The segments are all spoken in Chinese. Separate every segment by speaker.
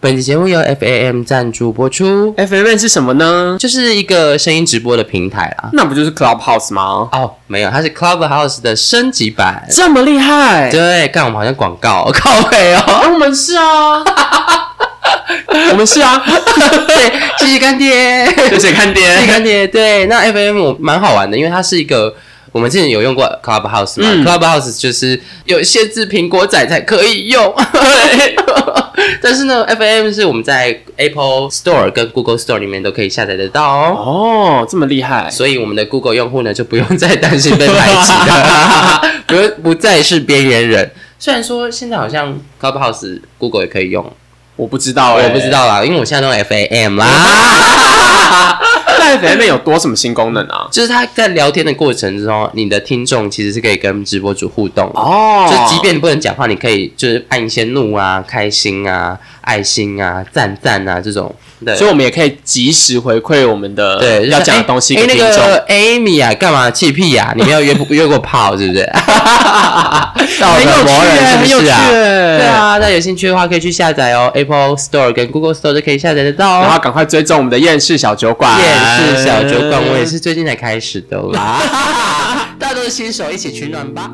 Speaker 1: 本期节目由 FAM 赞助播出
Speaker 2: ，FMN 是什么呢？
Speaker 1: 就是一个声音直播的平台啦。
Speaker 2: 那不就是 Clubhouse 吗？
Speaker 1: 哦，没有，它是 Clubhouse 的升级版。
Speaker 2: 这么厉害？
Speaker 1: 对，干我们好像广告 靠背哦。
Speaker 2: 哎我们是啊，我们是啊，
Speaker 1: 对，谢谢干爹，
Speaker 2: 谢谢看
Speaker 1: 谢谢
Speaker 2: 店。
Speaker 1: 干爹。对，那我蛮好玩的，因为它是一个。我们之前有用过 Clubhouse 嘛、
Speaker 2: 嗯
Speaker 1: c l u b h o u s e 就是有限制苹果仔才可以用，但是呢，FM 是我们在 Apple Store 跟 Google Store 里面都可以下载得到哦。
Speaker 2: 哦，这么厉害，
Speaker 1: 所以我们的 Google 用户呢，就不用再担心被排挤了，不用不再是边缘人。虽然说现在好像 Clubhouse Google 也可以用，
Speaker 2: 我不知道哎，
Speaker 1: 我不知。道啦，因为我现在都用 FAM 啦。
Speaker 2: 那 FMN 有多什么新功能啊？
Speaker 1: 就是他在聊天的过程中，你的听众其实是可以跟直播主互动的。
Speaker 2: 哦
Speaker 1: 就即便你不能讲话，你可以就是按一些怒啊、开心啊、爱心啊、赞赞啊这种。对，
Speaker 2: 所以我们也可以及时回馈我们的
Speaker 1: 对
Speaker 2: 要讲的东西
Speaker 1: 哎、
Speaker 2: 给听众。
Speaker 1: 哎那个 Amy 啊，干嘛气屁呀、你没有约约过炮是不是？道
Speaker 2: 很有趣很有趣。
Speaker 1: 对，啊，那有兴趣的话可以去下载哦，Apple Store 跟 Google Store 都可以下载得到哦。
Speaker 2: 然后赶快追踪我们的厌世小酒馆。
Speaker 1: 夜市小酒馆，我也是最近才开始的啦。大家都是新手，一起取暖吧。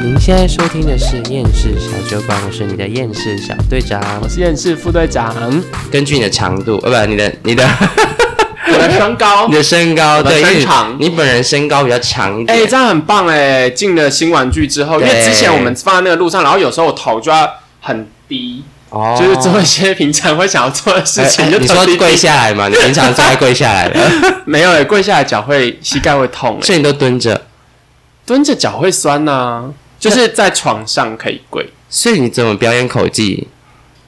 Speaker 1: 您现在收听的是厌世小酒馆，我是你的厌世小队长。
Speaker 2: 我是厌世副队长，
Speaker 1: 根据你的长度，呃，不，你的你的
Speaker 2: 我的身高
Speaker 1: 你。的身高，对，
Speaker 2: 长
Speaker 1: 你本人身高比较长一点。
Speaker 2: 哎、这样很棒哎！进了新玩具之后，因为之前我们放在那个路上，然后有时候我头就要很低，
Speaker 1: 哦
Speaker 2: 就是做一些平常会想要做的事情，
Speaker 1: 你说跪下来嘛？你平常是爱跪下来的，
Speaker 2: 没有哎，跪下来脚会膝盖会痛哎，
Speaker 1: 所以你都蹲着，
Speaker 2: 蹲着脚会酸呐、就是在床上可以跪。
Speaker 1: 所以你怎么表演口技？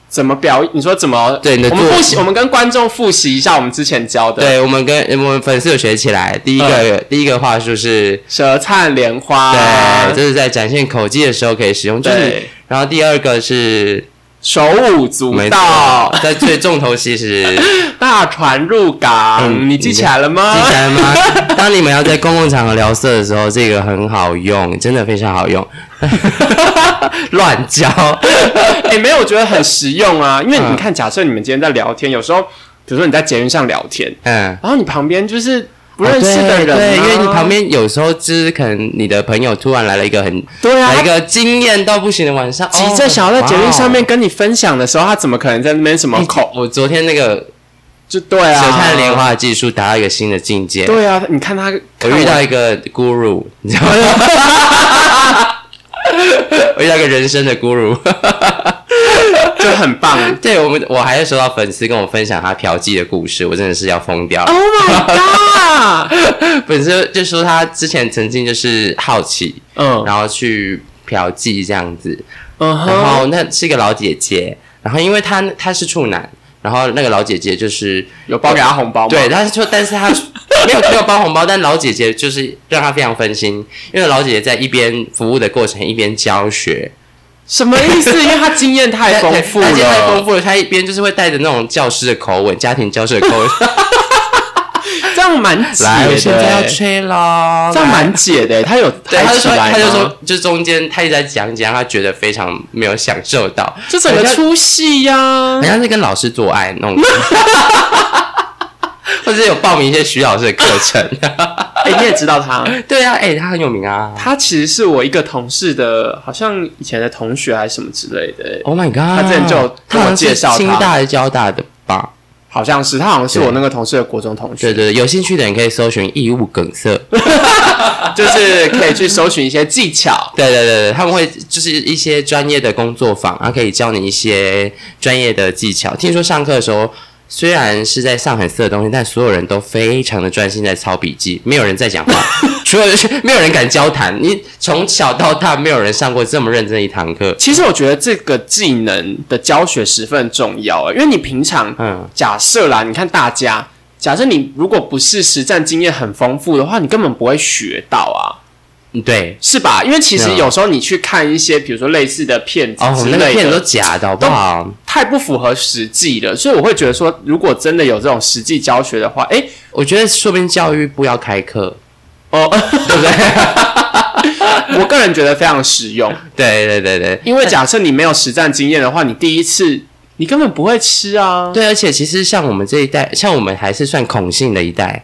Speaker 2: 怎么表？你说怎么？
Speaker 1: 对你的
Speaker 2: 我们复习，我们跟观众复习一下我们之前教的。，
Speaker 1: 对我们跟我们粉丝有学起来。第一个、第一个话术是，
Speaker 2: 舌灿莲花，
Speaker 1: 对，这是在展现口技的时候可以使用。就是，
Speaker 2: 对
Speaker 1: 然后第二个是，
Speaker 2: 手舞足蹈，，
Speaker 1: 在最重头戏是。
Speaker 2: 大船入港，
Speaker 1: 嗯
Speaker 2: 你记起来了吗？
Speaker 1: 记起来吗？当你们要在公共场合聊色的时候，这个很好用，真的非常好用。乱教，
Speaker 2: 哎、没有，我觉得很实用啊。因为
Speaker 1: 嗯
Speaker 2: 你看，假设你们今天在聊天，有时候，比如说你在捷运上聊天，
Speaker 1: 嗯，
Speaker 2: 然后你旁边就是不认识的人、啊
Speaker 1: 哦对，对因为你旁边有时候就是可能你的朋友突然来了一个很
Speaker 2: 对啊
Speaker 1: 来一个惊艳到不行的晚上，
Speaker 2: 急着想要在节目上面
Speaker 1: 哦。
Speaker 2: 跟你分享的时候，他怎么可能在那边什么
Speaker 1: 哇
Speaker 2: 口？
Speaker 1: 我昨天那个
Speaker 2: 就对啊，
Speaker 1: 舌灿莲花的技术达到一个新的境界。
Speaker 2: 对啊，你看他，
Speaker 1: 我遇到一个 guru，你知道吗？我遇到一个人生的 guru。
Speaker 2: 就很棒。
Speaker 1: 对我们，我还是收到粉丝跟我分享他嫖妓的故事，我真的是要疯掉了。
Speaker 2: Oh my god！
Speaker 1: 粉丝就说他之前曾经就是好奇，
Speaker 2: 嗯
Speaker 1: 然后去嫖妓这样子，
Speaker 2: 嗯
Speaker 1: 然，后那是一个老姐姐，然后因为她她是处男，然后那个老姐姐就是
Speaker 2: 有包给她红包吗？
Speaker 1: 对，但是说但是她没有没有包红包，但老姐姐就是让她非常分心，因为老姐姐在一边服务的过程一边教学，
Speaker 2: 什么意思？因为他经验太丰富
Speaker 1: 她今天太丰
Speaker 2: 了，
Speaker 1: 富了，他一边就是会带着那种教师的口吻，家庭教师的口吻，
Speaker 2: 这样蛮解
Speaker 1: 来，我
Speaker 2: 的。
Speaker 1: 现在要吹喽，
Speaker 2: 这样蛮解的，他有
Speaker 1: 对，他就说，他就说，就中间他一直在讲讲，他觉得非常没有享受到，
Speaker 2: 这整个出戏呀
Speaker 1: 好。像是跟老师做爱那种，或者有报名一些徐老师的课程。
Speaker 2: 哎，你也知道他，
Speaker 1: 对啊，哎、他很有名啊。
Speaker 2: 他其实是我一个同事的，好像以前的同学还是什么之类的
Speaker 1: ，Oh my god！
Speaker 2: 他之前就有跟我介绍他
Speaker 1: 清大还是交大的吧？
Speaker 2: 好像是他好像是我那个同事的国中同学，
Speaker 1: 对对对，有兴趣的人可以搜寻异物梗塞。
Speaker 2: 就是可以去搜寻一些技巧。
Speaker 1: 对对对对，他们会就是一些专业的工作坊，然后可以教你一些专业的技巧。听说上课的时候，虽然是在上很色的东西，但所有人都非常的专心在抄笔记，没有人在讲话，除了 没有人敢交谈。你从小到大，没有人上过这么认真的一堂课。
Speaker 2: 其实我觉得这个技能的教学十分重要，因为你平常
Speaker 1: 嗯，
Speaker 2: 假设啦，你看大家，假设你如果不是实战经验很丰富的话，你根本不会学到啊。
Speaker 1: 嗯对，
Speaker 2: 是吧？因为其实
Speaker 1: 嗯
Speaker 2: 有时候你去看一些，比如说类似的片子
Speaker 1: 哦，那个片子都假的好不好？
Speaker 2: 太不符合实际了，所以我会觉得说，如果真的有这种实际教学的话，哎，
Speaker 1: 我觉得说不定教育部要开课，
Speaker 2: 哦，对不对？我个人觉得非常实用，
Speaker 1: 对对对对。
Speaker 2: 因为假设你没有实战经验的话，你第一次你根本不会吃啊。
Speaker 1: 对，而且其实像我们这一代，像我们还是算孔姓的一代，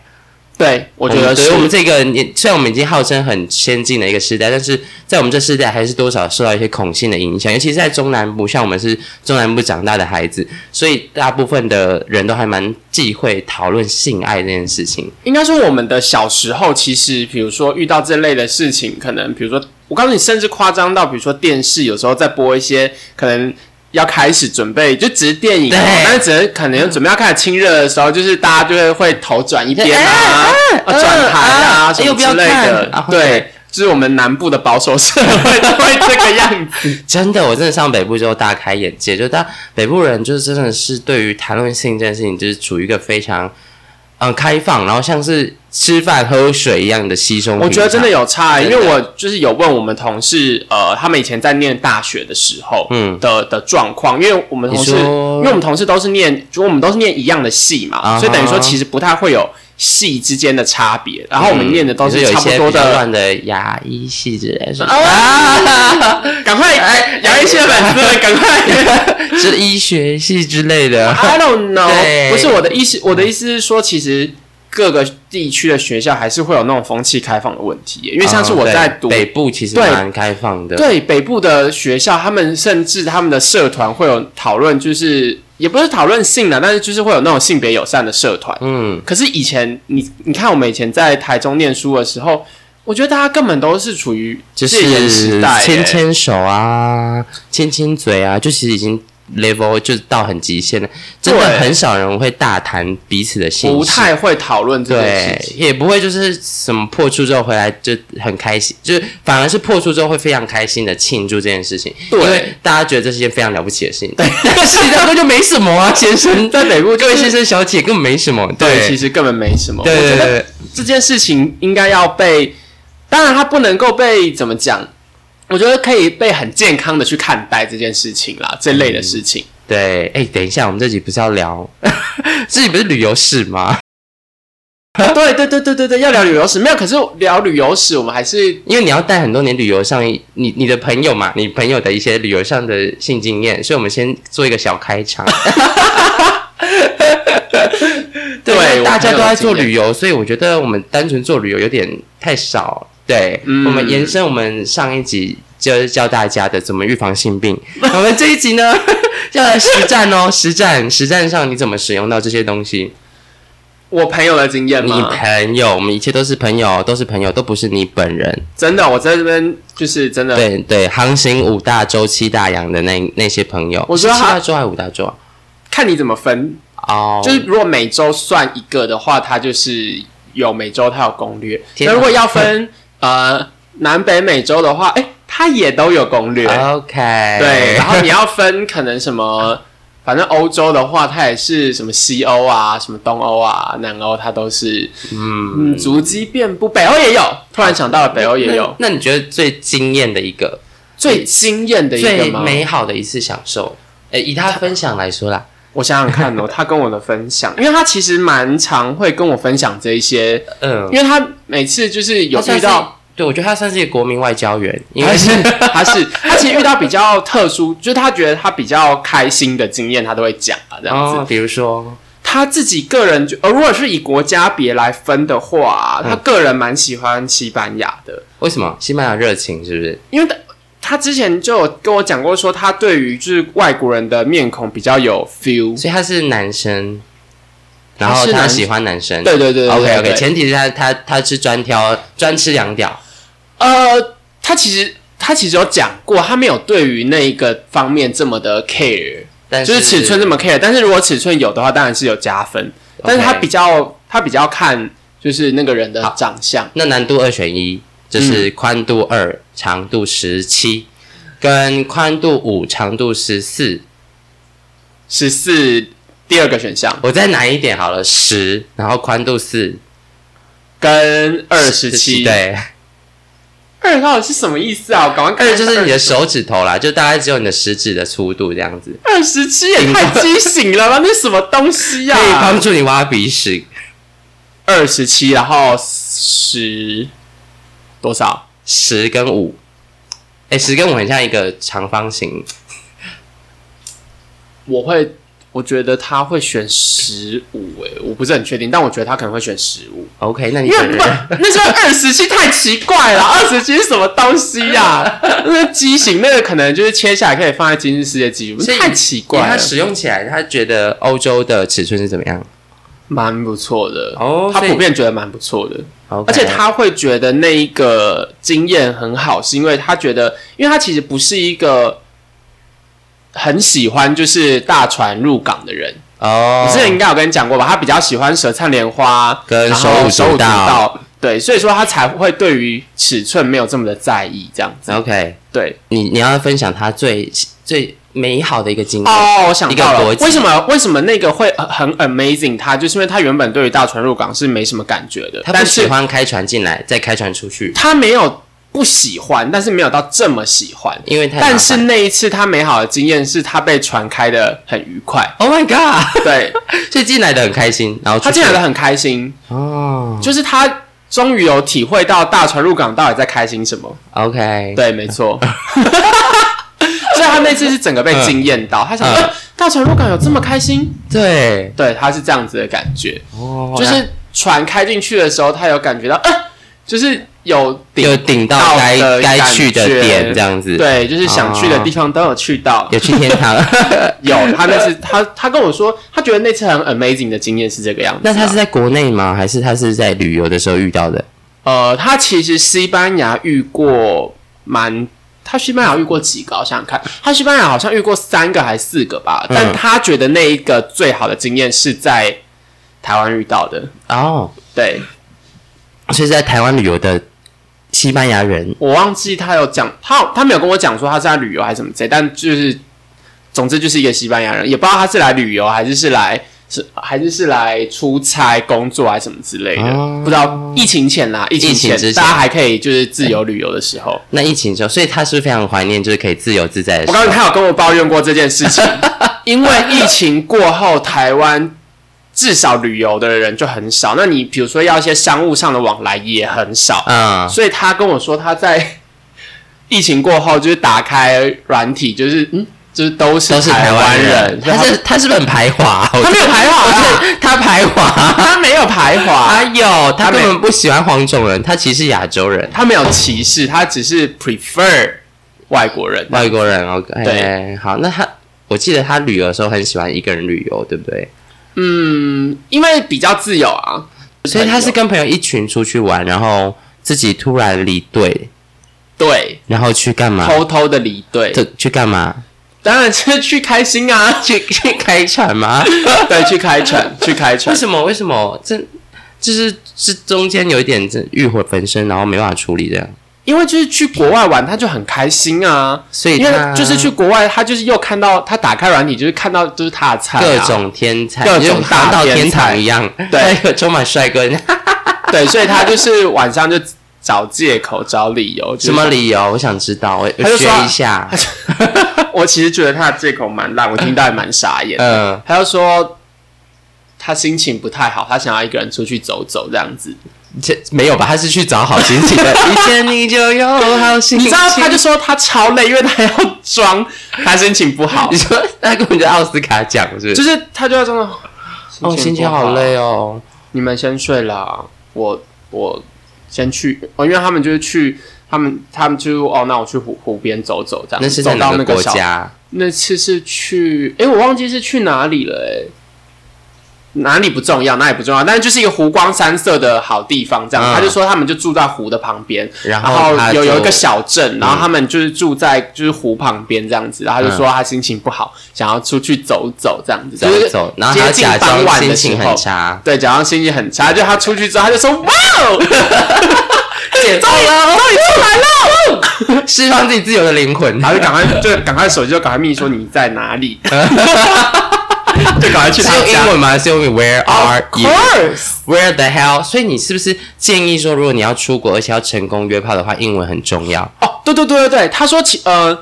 Speaker 2: 对，我觉得
Speaker 1: 们对
Speaker 2: 是
Speaker 1: 我们这个年，虽然我们已经号称很先进的一个时代，但是在我们这世代还是多少受到一些恐性的影响，尤其是在中南部，像我们是中南部长大的孩子，所以大部分的人都还蛮忌讳讨论性爱这件事情。
Speaker 2: 应该说，我们的小时候，其实比如说遇到这类的事情，可能比如说，我告诉你，甚至夸张到，比如说电视有时候在播一些可能要开始准备，就只是电影、但是只是可能准备要开始亲热的时候，就是大家就会会头转一边啊，啊转台啊、什么之类的。对。就是我们南部的保守社会都会这个样子，
Speaker 1: 真的，我真的上北部之后大开眼界，就大北部人就是真的是对于谈论性这件事情，就是处于一个非常嗯开放，然后像是吃饭喝水一样的稀松。
Speaker 2: 我觉得真的有差、欸，因为我就是有问我们同事，呃，他们以前在念大学的时候，
Speaker 1: 嗯
Speaker 2: 的的状况，因为我们同事，因为我们同事都是念，就我们都是念一样的系嘛，所以等于说其实不太会有系之间的差别，然后我们念的都是
Speaker 1: 嗯有一
Speaker 2: 差不多
Speaker 1: 些比较
Speaker 2: 的。
Speaker 1: 乱的牙医系之类的，
Speaker 2: 啊！赶快，哎，牙医系的粉丝，赶快
Speaker 1: 是医学系之类的。
Speaker 2: ！I don't know，不是我的意思，我的意思是说，其实各个地区的学校还是会有那种风气开放的问题，因为像是我在读
Speaker 1: 哦北部其实
Speaker 2: 对
Speaker 1: 蛮开放的，
Speaker 2: 对北部的学校，他们甚至他们的社团会有讨论，就是也不是讨论性的，但是就是会有那种性别友善的社团。
Speaker 1: 嗯，
Speaker 2: 可是以前你你看我们以前在台中念书的时候，我觉得大家根本都是处于
Speaker 1: 就
Speaker 2: 戒严时
Speaker 1: 是
Speaker 2: 代、
Speaker 1: 牵
Speaker 2: 欸
Speaker 1: 牵手啊，亲亲嘴啊，就其实已经 level 就到很极限了，真的很少人会大谈彼此的心，
Speaker 2: 不太会讨论这件
Speaker 1: 对
Speaker 2: 事，情。
Speaker 1: 也不会就是什么破处之后回来就很开心，就是反而是破处之后会非常开心的庆祝这件事情，
Speaker 2: 对
Speaker 1: 因为大家觉得这是件非常了不起的事情，对，但是实际上根就没什么啊，先生，
Speaker 2: 在北部
Speaker 1: 各位先生小姐根本没什么，
Speaker 2: 对，其实根本没什么。
Speaker 1: 对，
Speaker 2: 这件事情应该要被，当然它不能够被怎么讲？我觉得可以被很健康的去看待这件事情啦，这类的事情。
Speaker 1: 对，哎，等一下，我们这集不是要聊，这集不是旅游史吗？
Speaker 2: 对对对对对对，要聊旅游史没有？可是聊旅游史，我们还是
Speaker 1: 因为你要带很多年旅游上，你你的朋友嘛，你朋友的一些旅游上的性经验，所以我们先做一个小开场。对，大家都在做旅游，所以我觉得我们单纯做旅游有点太少。对，
Speaker 2: 嗯
Speaker 1: 我们延伸我们上一集就是教大家的怎么预防性病，我们这一集呢 要来实战哦，实战实战上你怎么使用到这些东西？
Speaker 2: 我朋友的经验吗
Speaker 1: 你
Speaker 2: 吗？
Speaker 1: 朋友，我们一切都是朋友，都是朋友，都不是你本人。
Speaker 2: 真的，我在这边就是真的，
Speaker 1: 对对，航行五大洲七大洋的那那些朋友，
Speaker 2: 我觉得他
Speaker 1: 是七大洲还是五大洲啊？
Speaker 2: 看你怎么分。
Speaker 1: 哦，
Speaker 2: 就是如果每周算一个的话，它就是有每周它有攻略。那如果要分呃南北美洲的话，哎，它也都有攻略。
Speaker 1: OK，
Speaker 2: 对，然后你要分可能什么，反正欧洲的话，它也是什么西欧啊，什么东欧啊、南欧，它都是
Speaker 1: 嗯，
Speaker 2: 嗯足迹遍布。北欧也有，突然想到了，北欧也有。
Speaker 1: 那。那你觉得最惊艳的一个、
Speaker 2: 最惊艳的一个
Speaker 1: 最
Speaker 2: 吗？
Speaker 1: 美好的一次享受？哎，以他分享来说啦，
Speaker 2: 我想想看哦，他跟我的分享，因为他其实蛮常会跟我分享这一些，
Speaker 1: 嗯，
Speaker 2: 因为他每次就是有遇到，，
Speaker 1: 对我觉得他算是一个国民外交员，因为
Speaker 2: 是他是 他其实遇到比较特殊，就是他觉得他比较开心的经验，他都会讲啊，这样子。
Speaker 1: 哦，比如说，
Speaker 2: 他自己个人就，呃，如果是以国家别来分的话，
Speaker 1: 嗯
Speaker 2: 他个人蛮喜欢西班牙的，
Speaker 1: 为什么西班牙热情是不是？
Speaker 2: 因为他他之前就有跟我讲过，说他对于就是外国人的面孔比较有 feel。
Speaker 1: 所以他是男生，然后
Speaker 2: 他
Speaker 1: 喜欢男生，
Speaker 2: 对对对对
Speaker 1: OK
Speaker 2: 对
Speaker 1: OK，
Speaker 2: 对
Speaker 1: 前提是他他他是专挑专吃两屌，
Speaker 2: 呃，他其实他其实有讲过，他没有对于那一个方面这么的 care，
Speaker 1: 但
Speaker 2: 就是尺寸这么 care。但是如果尺寸有的话，当然是有加分。但是他比较他比较看就是那个人的长相。
Speaker 1: 那难度二选一，就是宽度二、长度十七，跟宽度五、长度十四。
Speaker 2: 十四第二个选项
Speaker 1: 我再难一点好了，十，然后宽度四，
Speaker 2: 跟二十七，，
Speaker 1: 对，
Speaker 2: 二到底是什么意思啊？我赶快看
Speaker 1: 二就是你的手指头啦，就大概只有你的食指的粗度这样子，
Speaker 2: 二十七也太畸形了吧？那什么东西呀、
Speaker 1: 可以帮助你挖鼻屎。
Speaker 2: 二十七，然后十多少？
Speaker 1: 十跟五，哎，十跟五很像一个长方形。
Speaker 2: 我会，我觉得他会选十五，哎，我不是很确定，但我觉得他可能会选十五
Speaker 1: ，OK，那你
Speaker 2: 那时候二十七太奇怪了，二十七是什么东西呀、那个畸形，那个可能就是切下来可以放在吉尼斯世界纪录，太奇怪了，
Speaker 1: 他使用起来，他觉得欧洲的尺寸是怎么样？
Speaker 2: 蛮不错的。
Speaker 1: 哦
Speaker 2: 他普遍觉得蛮不错的。而且他会觉得那一个经验很好，是因为他觉得，因为他其实不是一个很喜欢就是大船入港的人。
Speaker 1: 哦
Speaker 2: 我之前应该有跟你讲过吧？他比较喜欢舌灿莲花
Speaker 1: 跟手舞足蹈
Speaker 2: 蹈，对，所以说他才会对于尺寸没有这么的在意，这样子。
Speaker 1: OK，
Speaker 2: 对，
Speaker 1: 你你要分享他最最美好的一个经历。
Speaker 2: 哦，我想到了为什么为什么那个会呃很 amazing？他就是因为他原本对于大船入港是没什么感觉的，
Speaker 1: 他不喜欢开船进来，再开船出去，
Speaker 2: 他没有不喜欢，但是没有到这么喜欢。
Speaker 1: 因为太
Speaker 2: 但是那一次他美好的经验是他被船开的很愉快
Speaker 1: ，Oh my God，
Speaker 2: 对。
Speaker 1: 所以进来的很开心，然后
Speaker 2: 他进来的很开心，
Speaker 1: 哦。
Speaker 2: 就是他终于有体会到大船入港到底在开心什么。
Speaker 1: OK，
Speaker 2: 对，没错。所以他那次是整个被惊艳到，他想说、大船入港有这么开心？
Speaker 1: 对。
Speaker 2: 对，他是这样子的感觉，
Speaker 1: 哦
Speaker 2: 就是船开进去的时候，他有感觉到，啊，就是有顶
Speaker 1: 有顶到该该去的点，这样子。，
Speaker 2: 对，就是想去的地方都有去到。
Speaker 1: 有去天堂。
Speaker 2: 有，他那次他他跟我说，他觉得那次很 amazing 的经验是这个样子啊、
Speaker 1: 那他是在国内吗？还是他是在旅游的时候遇到的？
Speaker 2: 呃，他其实西班牙遇过蛮，他西班牙遇过几个？我想想看，他西班牙好像遇过三个还是四个吧。
Speaker 1: 嗯
Speaker 2: 但他觉得那一个最好的经验是在台湾遇到的。
Speaker 1: 哦，
Speaker 2: 对
Speaker 1: 所以在台湾旅游的西班牙人
Speaker 2: 我忘记他有讲，他他没有跟我讲说他是在旅游还是什么之类，但就是总之就是一个西班牙人，也不知道他是来旅游还是是来。是还是是来出差工作还是什么之类的，
Speaker 1: 哦
Speaker 2: 不知道疫情前啦，疫情
Speaker 1: 前
Speaker 2: 大家还可以就是自由旅游的时候，
Speaker 1: 那疫情之后，所以他是是非常怀念，就是可以自由自在的时候。
Speaker 2: 我告诉你，他有跟我抱怨过这件事情，因为疫情过后，台湾至少旅游的人就很少。那你比如说要一些商务上的往来也很少，
Speaker 1: 嗯，
Speaker 2: 所以他跟我说他在疫情过后就是打开软体，就是嗯，就是都是
Speaker 1: 都是台湾人，他是他是不是很排华？
Speaker 2: 他没有排华啊，
Speaker 1: 他排华，
Speaker 2: 他没有排华
Speaker 1: 他，有，他根本不喜欢黄种人，他其实是亚洲人，
Speaker 2: 他没有歧视，他只是 prefer 外国人。
Speaker 1: 外国人。OK，
Speaker 2: 对
Speaker 1: 好，那他我记得他旅游的时候很喜欢一个人旅游，对不对？
Speaker 2: 嗯，因为比较自由啊，
Speaker 1: 所以他是跟朋友一群出去玩，然后自己突然离队，
Speaker 2: 对
Speaker 1: 然后去干嘛？
Speaker 2: 偷偷的离队，
Speaker 1: 这去干嘛？
Speaker 2: 当然是去开心啊。
Speaker 1: 去去开船吗？
Speaker 2: 对，去开船，去开船为。
Speaker 1: 什么？为什么？这就是这中间有一点这欲火焚身，然后没办法处理这样，
Speaker 2: 因为就是去国外玩，他就很开心啊。
Speaker 1: 所以他
Speaker 2: 为就是去国外，他就是又看到他打开软体，就是看到就是他的菜、啊，
Speaker 1: 各种天才，
Speaker 2: 各种
Speaker 1: 就好像到天
Speaker 2: 才
Speaker 1: 堂一样，
Speaker 2: 对
Speaker 1: 充满帅哥。
Speaker 2: 对，所以他就是晚上就找借口、找理由。就是
Speaker 1: 什么理由？我想知道，我我学
Speaker 2: 他就说
Speaker 1: 一下。
Speaker 2: 我其实觉得他的借口蛮烂，我听到也蛮傻眼。
Speaker 1: 嗯，
Speaker 2: 他就说他心情不太好，他想要一个人出去走走这样子。
Speaker 1: 这没有吧？他是去找好心情的，遇见你就有好心情。
Speaker 2: 你知道，他就说他超累，因为他要装他心情不好
Speaker 1: 你，说他根本就奥斯卡奖是不？
Speaker 2: 就是是他就要装的。
Speaker 1: 哦，心情好累哦。
Speaker 2: 你们先睡啦，我我先去哦，因为他们就是去，他们他们就哦，那我去湖湖边走走，这样
Speaker 1: 那是在
Speaker 2: 走
Speaker 1: 哪个国
Speaker 2: 到那个小
Speaker 1: 家？
Speaker 2: 那次是去，哎，我忘记是去哪里了，诶，哪里不重要，哪里不重要，但是就是一个湖光山色的好地方，这样。
Speaker 1: 嗯
Speaker 2: 他就说他们就住在湖的旁边，
Speaker 1: 然
Speaker 2: 然
Speaker 1: 后
Speaker 2: 有有一个小镇，然后他们就是住在就是湖旁边这样子，然后他就说他心情不好，想要出去走走这样子，
Speaker 1: 走
Speaker 2: 就是
Speaker 1: 走，然后假装
Speaker 2: 傍晚的
Speaker 1: 心情很差，
Speaker 2: 对，假装心情很差，就他出去之后，他就说：“哇哦，
Speaker 1: 解放了，终于出来了，释放自己自由的灵魂。
Speaker 2: 然后就赶快就赶快手机就赶快密说你在哪里。就赶快去
Speaker 1: 是用英。文吗？是用 Where are you? Where the hell？所以你是不是建议说，如果你要出国而且要成功约炮的话，英文很重要？
Speaker 2: 哦，对对对对对，他说其呃，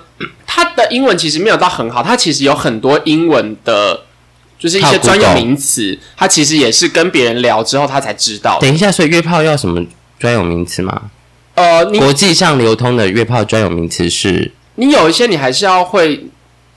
Speaker 2: 他的英文其实没有到很好，他其实有很多英文的，就是一些专有名词，他其实也是跟别人聊之后他才知道。
Speaker 1: 等一下，所以约炮要什么专有名词吗？
Speaker 2: 呃，你
Speaker 1: 国际上流通的约炮专有名词是
Speaker 2: 你有一些你还是要会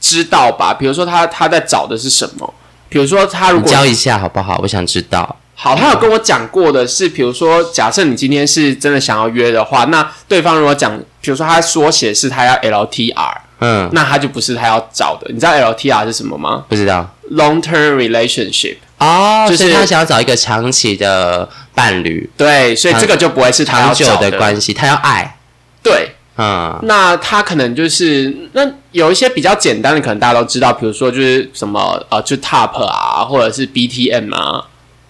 Speaker 2: 知道吧，比如说他他在找的是什么，比如说他如果
Speaker 1: 教一下好不好？我想知道。
Speaker 2: 好，他有跟我讲过的是，比如说，假设你今天是真的想要约的话，那对方如果讲，比如说他缩写是他要 LTR，
Speaker 1: 嗯，
Speaker 2: 那他就不是他要找的。你知道 LTR 是什么吗
Speaker 1: 不知道
Speaker 2: ？Long Term Relationship。
Speaker 1: 哦，
Speaker 2: 就是
Speaker 1: 他想要找一个长期的伴侣，
Speaker 2: 对，所以这个就不会是他要
Speaker 1: 长久
Speaker 2: 找
Speaker 1: 的关系，他要爱。
Speaker 2: 对，
Speaker 1: 啊，
Speaker 2: 那他可能就是那有一些比较简单的，可能大家都知道，比如说就是什么呃，就 Top 啊，或者是 BTM 啊。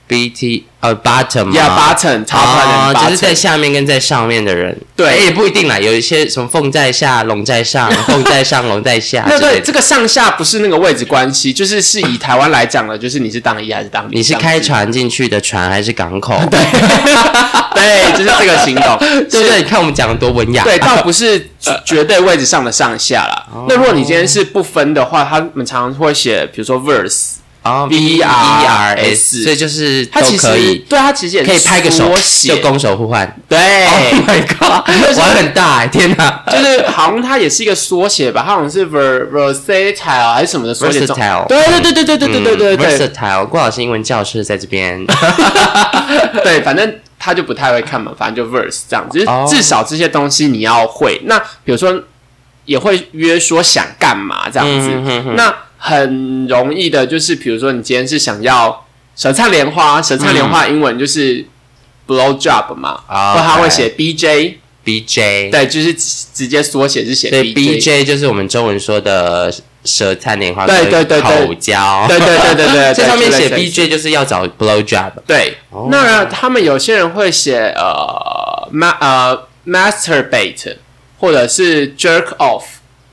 Speaker 1: B T 呃
Speaker 2: button top
Speaker 1: 哦
Speaker 2: and，button，
Speaker 1: 就是在下面跟在上面的人，
Speaker 2: 对
Speaker 1: 哎也不一定啦，有一些什么凤在下，龙在上，凤在上，龙在下
Speaker 2: 那对，
Speaker 1: 之类的。
Speaker 2: 这个上下不是那个位置关系，就是是以台湾来讲的，就是你是当一还是当零
Speaker 1: 你是开船进去的船还是港口？对
Speaker 2: 对，就是这个形容，
Speaker 1: 对不对？你看我们讲的多文雅。
Speaker 2: 对，倒不是绝对位置上的上下啦。
Speaker 1: 哦
Speaker 2: 那如果你今天是不分的话，他们常常会写，比如说 verse，
Speaker 1: 哦
Speaker 2: V
Speaker 1: V
Speaker 2: R
Speaker 1: E R
Speaker 2: S
Speaker 1: 所以就是
Speaker 2: 它其实对它其实也
Speaker 1: 可以拍个手就攻守互换。
Speaker 2: 对。
Speaker 1: Oh my god，玩很大哎，天哪！
Speaker 2: 就是好像它也是一个缩写吧，它好像是 ver versatile 还是什么的缩写。
Speaker 1: Versatile
Speaker 2: 对对对对对对对对对对
Speaker 1: Versatile，郭老师英文教师在这边。
Speaker 2: 对，反正他就不太会看嘛，反正就 verse 这样，就是
Speaker 1: 哦
Speaker 2: 至少这些东西你要会。那比如说也会约说想干嘛这样子，
Speaker 1: 嗯哼哼
Speaker 2: 那很容易的就是比如说你今天是想要舌灿莲花，舌灿莲花英文就是 blow job 嘛，
Speaker 1: 哦
Speaker 2: 或他会写
Speaker 1: BJ，B J，
Speaker 2: 对，就是直直接缩写是写
Speaker 1: 对 B。J 就是我们中文说的舌灿莲花，
Speaker 2: 对对对对。
Speaker 1: 口交。
Speaker 2: 对对对对 对，
Speaker 1: 这上面写
Speaker 2: 对
Speaker 1: B J 就是要找 blow job。
Speaker 2: 对，
Speaker 1: 哦。
Speaker 2: 那他们有些人会写呃 ma 呃 masturbate，或者是 jerk off，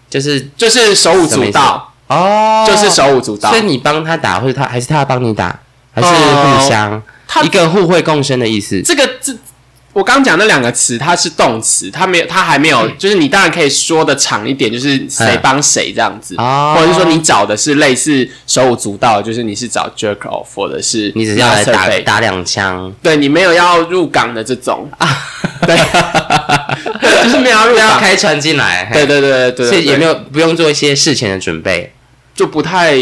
Speaker 1: 就是
Speaker 2: 就是手舞足蹈，
Speaker 1: 哦，
Speaker 2: 就是手舞足蹈。
Speaker 1: 所以。你帮他打，或者他还是他帮你打，还是
Speaker 2: 哦。
Speaker 1: 互相、
Speaker 2: 他
Speaker 1: 一个互惠共生的意思。
Speaker 2: 这个这我刚讲那两个词，它是动词，它没有，它还没有，就是你当然可以说的长一点，就是谁帮谁这样子，
Speaker 1: 哦
Speaker 2: 或者是说你找的是类似手舞足蹈，就是你是找 jerk off，或者是
Speaker 1: 你只是要来打
Speaker 2: masturbate
Speaker 1: 打两枪，
Speaker 2: 对你没有要入港的这种，对，就是没有要入港，
Speaker 1: 开船进来，
Speaker 2: 对对对对对，
Speaker 1: 所以也没
Speaker 2: 有
Speaker 1: 有不用做一些事前的准备
Speaker 2: 就不太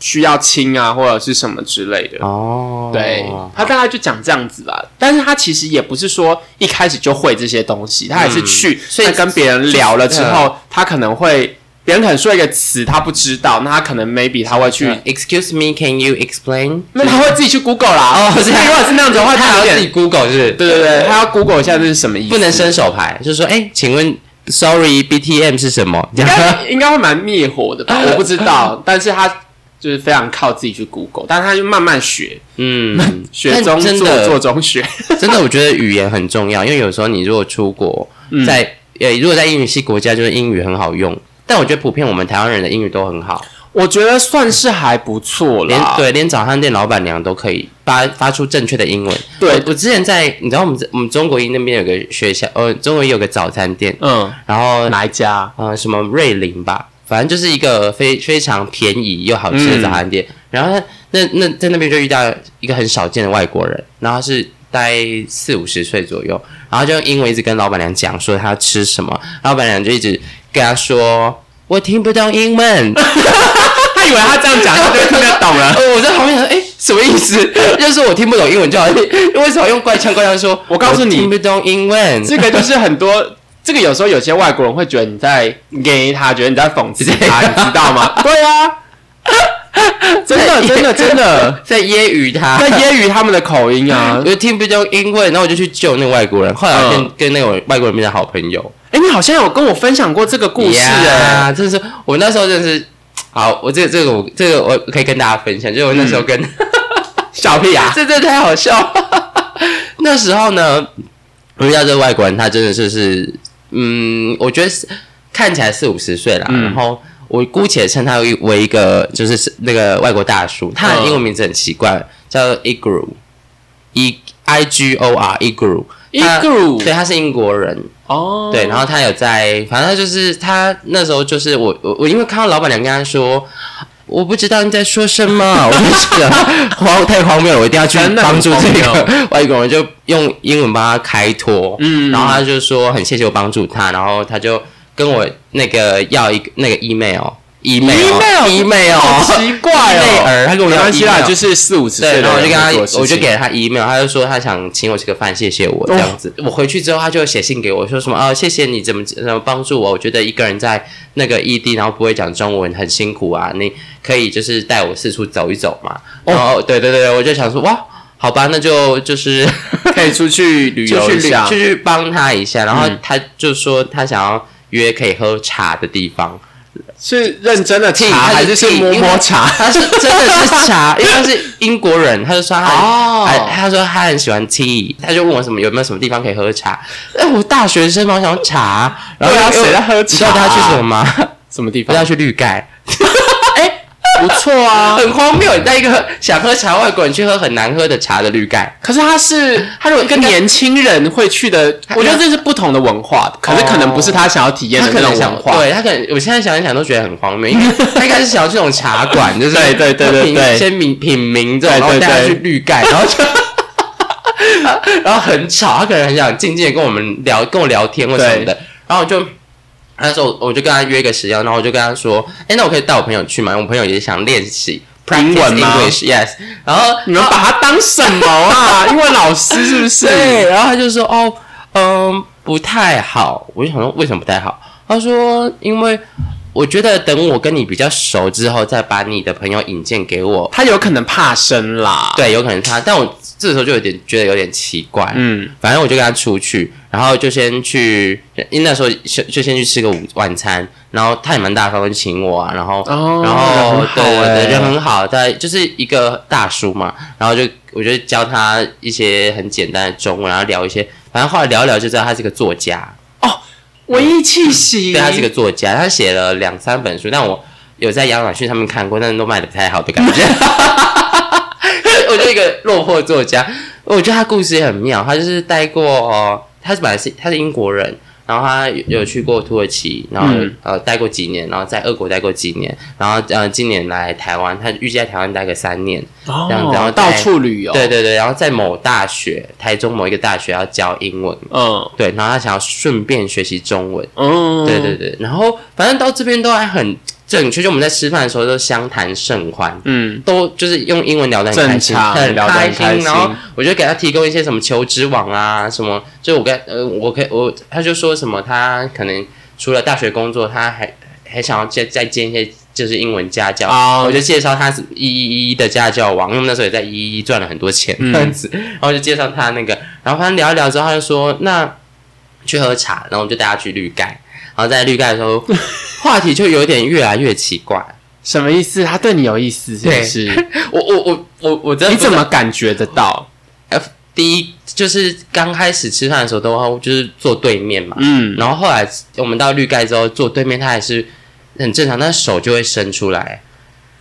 Speaker 2: 需要亲啊或者是什么之类的。
Speaker 1: 哦。
Speaker 2: 对他大概就讲这样子吧，但是他其实也不是说一开始就会这些东西，他还是去，
Speaker 1: 嗯所以
Speaker 2: 他跟别人聊了之
Speaker 1: 嗯
Speaker 2: 后，他可能会别人可能说一个词他不知道，那他可能 maybe 他会去，
Speaker 1: 嗯 Excuse me, can you explain？
Speaker 2: 那他会自己去 Google 啦。
Speaker 1: 哦是
Speaker 2: 如果是那样子的话，
Speaker 1: 他要自己 Google 是是？
Speaker 2: 对对对，他要 Google 一下这是什么意思，
Speaker 1: 不能伸手牌，就是说，哎，请问，Sorry, BTM 是什么？
Speaker 2: 应该 应该会蛮灭火的吧？我不知道，但是他就是非常靠自己去 Google，但是他就慢慢学，
Speaker 1: 嗯，
Speaker 2: 学中做，
Speaker 1: 的
Speaker 2: 做中学。
Speaker 1: 真的，我觉得语言很重要，因为有时候你如果出国，
Speaker 2: 嗯
Speaker 1: 在呃，如果在英语系国家，就是英语很好用。但我觉得普遍我们台湾人的英语都很好，
Speaker 2: 我觉得算是还不错啦。
Speaker 1: 连对连早餐店老板娘都可以发发出正确的英文。
Speaker 2: 对
Speaker 1: 我我之前在你知道我们我们中国一那边有个学校，呃，中国一有个早餐店，
Speaker 2: 嗯，
Speaker 1: 然后
Speaker 2: 哪一家？
Speaker 1: 呃什么瑞林吧，反正就是一个非非常便宜又好吃的早餐店。然后他那那在那边就遇到一个很少见的外国人，然后他是大概四五十岁左右，然后就用英文一直跟老板娘讲说他要吃什么，老板娘就一直跟他说我听不懂英文。
Speaker 2: 他以为他这样讲，他就听得懂了。
Speaker 1: 呃 我在旁边想，哎、什么意思？就是说我听不懂英文就好，为什么用怪腔怪腔说？
Speaker 2: 我告诉你
Speaker 1: 听不懂英文。
Speaker 2: 这个就是很多，这个有时候有些外国人会觉得你在 gay 他，觉得你在讽刺他，你知道吗？对啊，真的真的真的
Speaker 1: 在揶揄他，
Speaker 2: 在揶揄他们的口音啊
Speaker 1: 我。就听不懂英文，然后我就去救那个外国人，后来我跟、
Speaker 2: 嗯
Speaker 1: 跟那个外国人变成好朋友。
Speaker 2: 哎，你好像有跟我分享过这个故事哎。
Speaker 1: 呀，真是我那时候真的是，好，我这个这个我这个我可以跟大家分享，就是我那时候跟、
Speaker 2: 小屁啊！
Speaker 1: 这这太好笑了。那时候呢，我遇到这个外国人，他真的就是，嗯，我觉得是看起来四五十岁啦，
Speaker 2: 嗯
Speaker 1: 然后我姑且称他为为一个就是那个外国大叔，他的英文名字很奇怪，叫 Igor，E I G O R Igor。他
Speaker 2: Igor
Speaker 1: 对，他是英国人，
Speaker 2: 哦，
Speaker 1: 对，然后他有在，反正他就是他那时候就是我我我因为看到老板娘跟他说，我不知道你在说什么，我就觉得荒太荒谬了，我一定要去帮助这个 外国人，就用英文帮他开脱，
Speaker 2: 嗯。
Speaker 1: 然后他就说很谢谢我帮助他，然后他就跟我那个要一个那个 email。Email email
Speaker 2: 好奇怪哦。
Speaker 1: 儿，他跟我要
Speaker 2: 没关系啦，就是四五十岁
Speaker 1: 对，然后我就跟他我就给了他 email，他就说他想请我吃个饭，谢谢我这样子。我回去之后，他就写信给我说什么啊，谢谢你怎么怎么帮助我，我觉得一个人在那个异地，然后不会讲中文，很辛苦啊，你可以就是带我四处走一走嘛。然后对对对对，我就想说哇，好吧，那就就是
Speaker 2: 可以出去旅
Speaker 1: 就去旅
Speaker 2: 游一下
Speaker 1: 就。去帮他一下，然后
Speaker 2: 嗯
Speaker 1: 他就说他想要约可以喝茶的地方。
Speaker 2: 是认真的茶
Speaker 1: 他
Speaker 2: 还是是摸摸茶？
Speaker 1: 他是真的是茶，因为他是英国人，他就说他很、
Speaker 2: 哦
Speaker 1: 还他说他很喜欢 tea，他就问我什么有没有什么地方可以喝茶。哎，我大学生嘛，我想要茶，然后
Speaker 2: 谁在喝
Speaker 1: 你知道他去什么吗？
Speaker 2: 什么地方
Speaker 1: 他要？去绿盖，
Speaker 2: 不错啊。
Speaker 1: 很荒谬。你带一个想喝茶外国人去喝很难喝的茶的绿盖，
Speaker 2: 可是他是他如果一个年轻人会去的，我觉得这是不同的文化，可是可能不是他想要体验的那种文化。
Speaker 1: 对他可能，我现在想一想都觉得很荒谬，因为 他应该是想要去那种茶馆，就是
Speaker 2: 对对对对
Speaker 1: 品
Speaker 2: 对
Speaker 1: 先品品茗这种，然后带他
Speaker 2: 对
Speaker 1: 去绿盖，然后就。然后很吵，他可能很想静静的跟我们聊，跟我聊天或什么的。然后我就那时候我就跟他约一个时间，然后我就跟他说：“哎，那我可以带我朋友去吗？我朋友也想练习
Speaker 2: 英文吗
Speaker 1: English，yes。”然后
Speaker 2: 你们把他当什么啊？英文老师是不是？
Speaker 1: 对，然后他就说：“哦，嗯，不太好。”我就想说为什么不太好？他说：“因为我觉得等我跟你比较熟之后，再把你的朋友引荐给我，
Speaker 2: 他有可能怕生啦。，
Speaker 1: 对，有可能他。但我这时候就有点觉得有点奇怪。
Speaker 2: 嗯，
Speaker 1: 反正我就跟他出去，然后就先去，因为那时候就就先去吃个午晚餐，然后他也蛮大方的请我啊，然后、
Speaker 2: 哦
Speaker 1: 然后对对对，人
Speaker 2: 人
Speaker 1: 很好，他就是一个大叔嘛，然后就我就教他一些很简单的中文，然后聊一些，反正后来聊一聊就知道他是个作家哦，
Speaker 2: 文艺气息。
Speaker 1: 对，他是个作家，他写了两三本书，但我有在亚马逊上面看过，但是都卖的不太好的感觉。我就一个落魄作家，我觉得他故事也很妙。他就是待过，呃、他是本来是他是英国人，然后他有有去过土耳其，然后、
Speaker 2: 嗯
Speaker 1: 呃待过几年，然后在俄国待过几年，然后呃今年来台湾，他预计在台湾待个三年，
Speaker 2: 哦
Speaker 1: 这样然后
Speaker 2: 到处旅游。
Speaker 1: 对，对对，然后在某大学，台中某一个大学要教英文，
Speaker 2: 嗯
Speaker 1: 对，然后他想要顺便学习中文。
Speaker 2: 嗯，
Speaker 1: 对对对，然后反正到这边都还很正确，就我们在吃饭的时候都相谈甚欢，
Speaker 2: 嗯，
Speaker 1: 都就是用英文聊得很开心，很
Speaker 2: 聊得很开心。
Speaker 1: 然后我就给他提供一些什么求职网啊，什么，就我跟呃，我可以我他就说什么，他可能除了大学工作，他还还想要再再兼一些。就是英文家教
Speaker 2: 哦。
Speaker 1: 我就介绍他是一一一的家教网，因为那时候也在一一一赚了很多钱
Speaker 2: 嗯。
Speaker 1: 这样子，然后就介绍他那个，然后他聊一聊之后，他就说那去喝茶，然后我们就带他去绿盖，然后在绿盖的时候，话题就有点越来越奇怪。
Speaker 2: 什么意思？他对你有意思是不是？
Speaker 1: 我我我我我真的
Speaker 2: 你怎么感觉得到？
Speaker 1: 第一就是刚开始吃饭的时候都就是坐对面嘛，
Speaker 2: 嗯，
Speaker 1: 然后后来我们到绿盖之后坐对面，他还是很正常，但手就会伸出来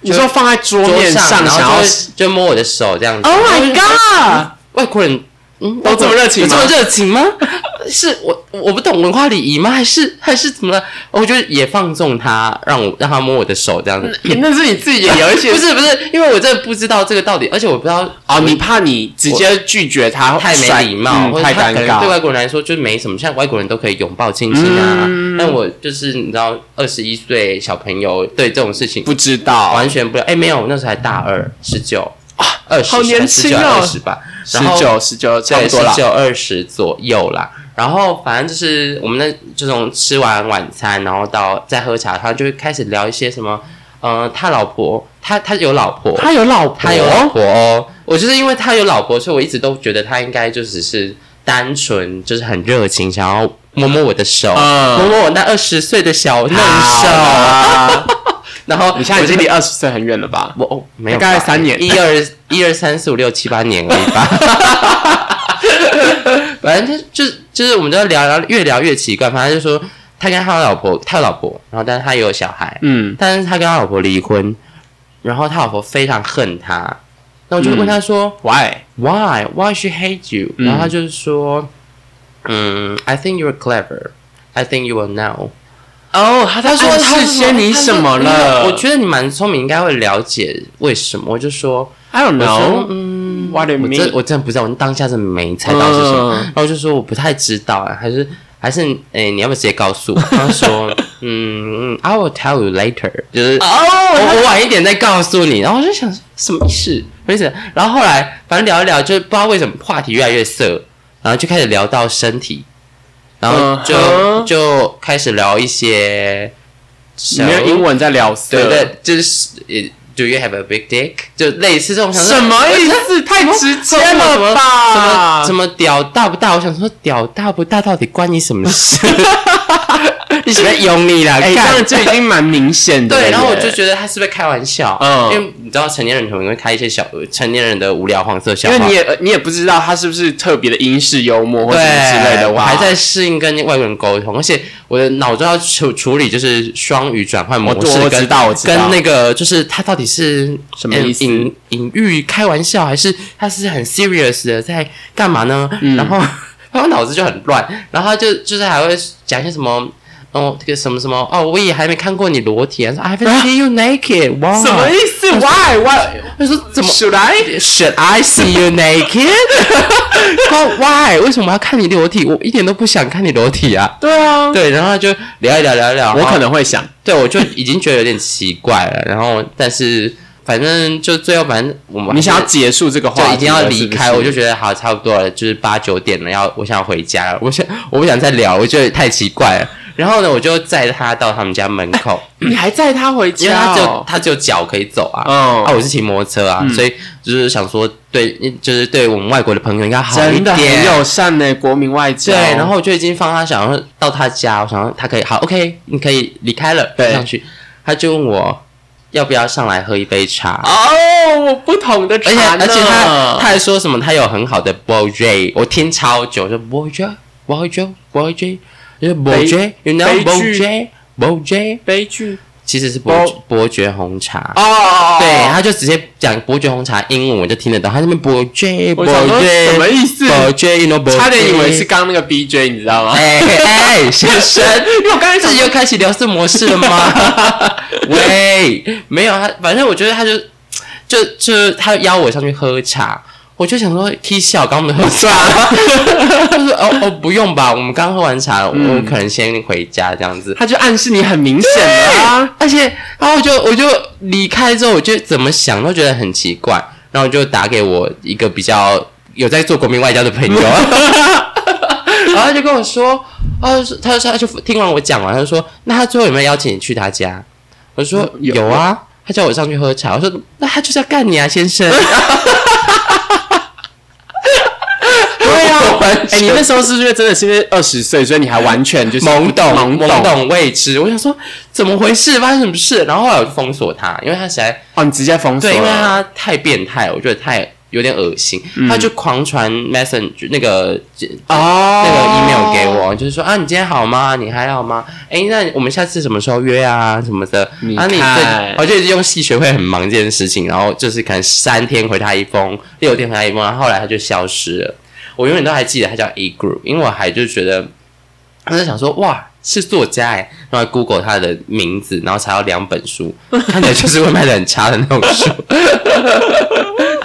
Speaker 2: 你说放在桌
Speaker 1: 桌
Speaker 2: 面
Speaker 1: 上，然后就摸我的手这样子。
Speaker 2: ，Oh my god！
Speaker 1: 外国人嗯
Speaker 2: 都这么热情吗
Speaker 1: 这么热情吗？是我我不懂文化礼仪吗？还是还是怎么了？我觉得也放纵他，让我让他摸我的手这样子。
Speaker 2: 那是你自己也有一些
Speaker 1: 不是不是，因为我真的不知道这个到底，而且我不知道
Speaker 2: 哦，你怕你直接拒绝他，
Speaker 1: 太没礼貌，
Speaker 2: 嗯太尴
Speaker 1: 或者他可能对。外国人来说就没什么，像外国人都可以拥抱亲亲啊。
Speaker 2: 嗯
Speaker 1: 但我就是你知道，二十一岁小朋友对这种事情
Speaker 2: 不知道，
Speaker 1: 完全不了。哎，没有，那时候才大二，十九啊，二十，
Speaker 2: 好年轻哦
Speaker 1: 二十吧，
Speaker 2: 十九十九差不多
Speaker 1: 了，十。九二十左右啦。然后反正就是我们那这种吃完晚餐，然后到再喝茶，他就会开始聊一些什么，呃，他老婆，他他有老婆，
Speaker 2: 他有老婆，
Speaker 1: 他有老婆哦。我就是因为他有老婆，所以我一直都觉得他应该就只是单纯就是很热情，想要摸摸我的手，
Speaker 2: 嗯
Speaker 1: 摸摸我那二十岁的小嫩
Speaker 2: 好
Speaker 1: 手。
Speaker 2: 啦
Speaker 1: 然后
Speaker 2: 你现在已经离二十岁很远了吧？
Speaker 1: 我哦没有
Speaker 2: 大概三年
Speaker 1: 一二一二三四五六七八年而已吧。反正就就是就是我们就聊聊越聊越奇怪，反正就说他跟他老婆，他有老婆，然后但是他也有小孩，
Speaker 2: 嗯，
Speaker 1: 但是他跟他老婆离婚，然后他老婆非常恨他，那我就问他说、
Speaker 2: Why？Why
Speaker 1: Why she hate you？、
Speaker 2: 嗯
Speaker 1: 然后他就是说，嗯，I think you're clever. I think you will know.
Speaker 2: 哦，他
Speaker 1: 他说
Speaker 2: 暗
Speaker 1: 他
Speaker 2: 示些你什么了？
Speaker 1: 我觉得你蛮聪明，应该会了解为什么。我就说
Speaker 2: ，I don't know。
Speaker 1: 嗯
Speaker 2: What do you
Speaker 1: 我
Speaker 2: mean？
Speaker 1: 真我真的不知道，我当下真的没猜到是什么。
Speaker 2: 嗯
Speaker 1: 然后我就说我不太知道啊，还是还是诶、你要不要直接告诉我？他说，嗯嗯，I will tell you later，就是
Speaker 2: 哦，
Speaker 1: 我我晚一点再告诉你。然后我就想说什么意思？什么意思？然后后来反正聊一聊，就不知道为什么话题越来越色，然后就开始聊到身体，然后就、就开始聊一些
Speaker 2: 你没有英文在聊色，
Speaker 1: 对对，就是呃，Do you have a big dick？就类似这种想
Speaker 2: 什么意思？太直接了吧？
Speaker 1: 什么什么屌大不大？我想说屌大不大到底关你什么事？你是不是用你啦，
Speaker 2: 哎，这
Speaker 1: 干
Speaker 2: 样就已经蛮明显的。
Speaker 1: 对，然后我就觉得他是不是开玩笑？
Speaker 2: 嗯
Speaker 1: 因为你知道成年人可能会开一些小成年人的无聊黄色笑话
Speaker 2: 因为你。也呃你也不知道他是不是特别的英式幽默或者之类的，
Speaker 1: 我还在适应跟外国人沟通，而且我的脑中要处处理就是双语转换模式
Speaker 2: 我我
Speaker 1: 跟
Speaker 2: 知道我知道
Speaker 1: 跟那个就是他到底是
Speaker 2: 什么意思
Speaker 1: 嗯隐隐喻开玩笑，还是他是很 serious 的在干嘛呢？
Speaker 2: 嗯
Speaker 1: 然后 他脑子就很乱，然后他就就是还会讲一些什么。哦，这个什么什么哦，我也还没看过你裸体啊！说 I haven't seen you naked，哇，
Speaker 2: 什么意思？Why why？
Speaker 1: 他说怎么
Speaker 2: Should
Speaker 1: I？Should I see you naked？他说 Why？为什么要看你裸体？我一点都不想看你裸体啊！
Speaker 2: 对啊，
Speaker 1: 对，然后他就聊一聊聊一聊，
Speaker 2: 我可
Speaker 1: 能
Speaker 2: 能会想，
Speaker 1: 对我就已经觉得有点奇怪了。然后，但是反正就最后反正我们
Speaker 2: 你想要结束这个话题，
Speaker 1: 就一定要离开，我就觉得好差不多了，就是八九点了，要我想要回家了。我想我不想再聊，我觉得太奇怪了。然后呢，我就载他到他们家门口，
Speaker 2: 你还载他回
Speaker 1: 因为他只有
Speaker 2: 家哦？
Speaker 1: 他只有脚可以走啊。
Speaker 2: 哦
Speaker 1: 啊，我是骑摩托车啊，所以就是想说，对，就是对我们外国的朋友应该好一
Speaker 2: 真的很
Speaker 1: 点。
Speaker 2: 友善呢，国民外交。
Speaker 1: 对，然后我就已经放他想要到他家，我想要他可以好，OK，你可以离开了，
Speaker 2: 对
Speaker 1: 上去。他就问我要不要上来喝一杯茶，
Speaker 2: 哦，不同的
Speaker 1: 而且而且他他还说什么他有很好的 boy J，我听超久，我说 boy J boy J boy J，就是 boy J，you know
Speaker 2: 悲
Speaker 1: boy
Speaker 2: 剧
Speaker 1: J boy J，
Speaker 2: 悲剧
Speaker 1: 其实是伯
Speaker 2: 哦
Speaker 1: 伯爵红茶。
Speaker 2: 哦，
Speaker 1: 对，他就直接讲伯爵红茶英文，我就听得懂。他那边伯爵，伯爵，
Speaker 2: 什么意思？
Speaker 1: 伯爵，you know，伯爵
Speaker 2: 差点以为是刚刚那个 BJ，你知道吗？
Speaker 1: 哎哎，先生，
Speaker 2: 因为我刚才想
Speaker 1: 自己又开启聊色模式了吗？喂，没有他，反正我觉得他就就就他邀我上去喝茶，我就想说 K 笑刚没喝 算了，他说哦哦不用吧，我们刚喝完茶了，我们可能先回家这样子。
Speaker 2: 他就暗示你很明显了啊。
Speaker 1: 而且，然后我就我就离开之后，我就怎么想都觉得很奇怪，然后我就打给我一个比较有在做国民外交的朋友，然后他就跟我说，哦，他说他就听完我讲完，他就说，那他最后有没有邀请你去他家？我说
Speaker 2: 有
Speaker 1: 有啊，他叫我上去喝茶，我说那他就是要干你啊，先生。
Speaker 2: 哎、
Speaker 1: 全
Speaker 2: 你那时候是不是真的是因为二十岁，所以你还完全就是
Speaker 1: 懵懂
Speaker 2: 懵
Speaker 1: 懵懂未知，我想说怎么回事，发生什么事？然后后来我就封锁他，因为他实在
Speaker 2: 哦，你直接封锁
Speaker 1: 对，因为他太变态，我觉得太有点恶心，
Speaker 2: 嗯
Speaker 1: 他就狂传 message 那个
Speaker 2: 哦
Speaker 1: 那个 email 给我，就是说啊，你今天好吗？你还好吗？哎，那我们下次什么时候约啊？什么的？
Speaker 2: 你
Speaker 1: 啊，你
Speaker 2: 看
Speaker 1: 对，我就一直用戏学会很忙这件事情，然后就是可能三天回他一封，六天回他一封，然后后来他就消失了。我永远都还记得他叫 A Group，因为我还就觉得，他在想说哇。是作家哎，然后 Google 他的名字，然后查到两本书，看起来就是会卖的很差的那种书。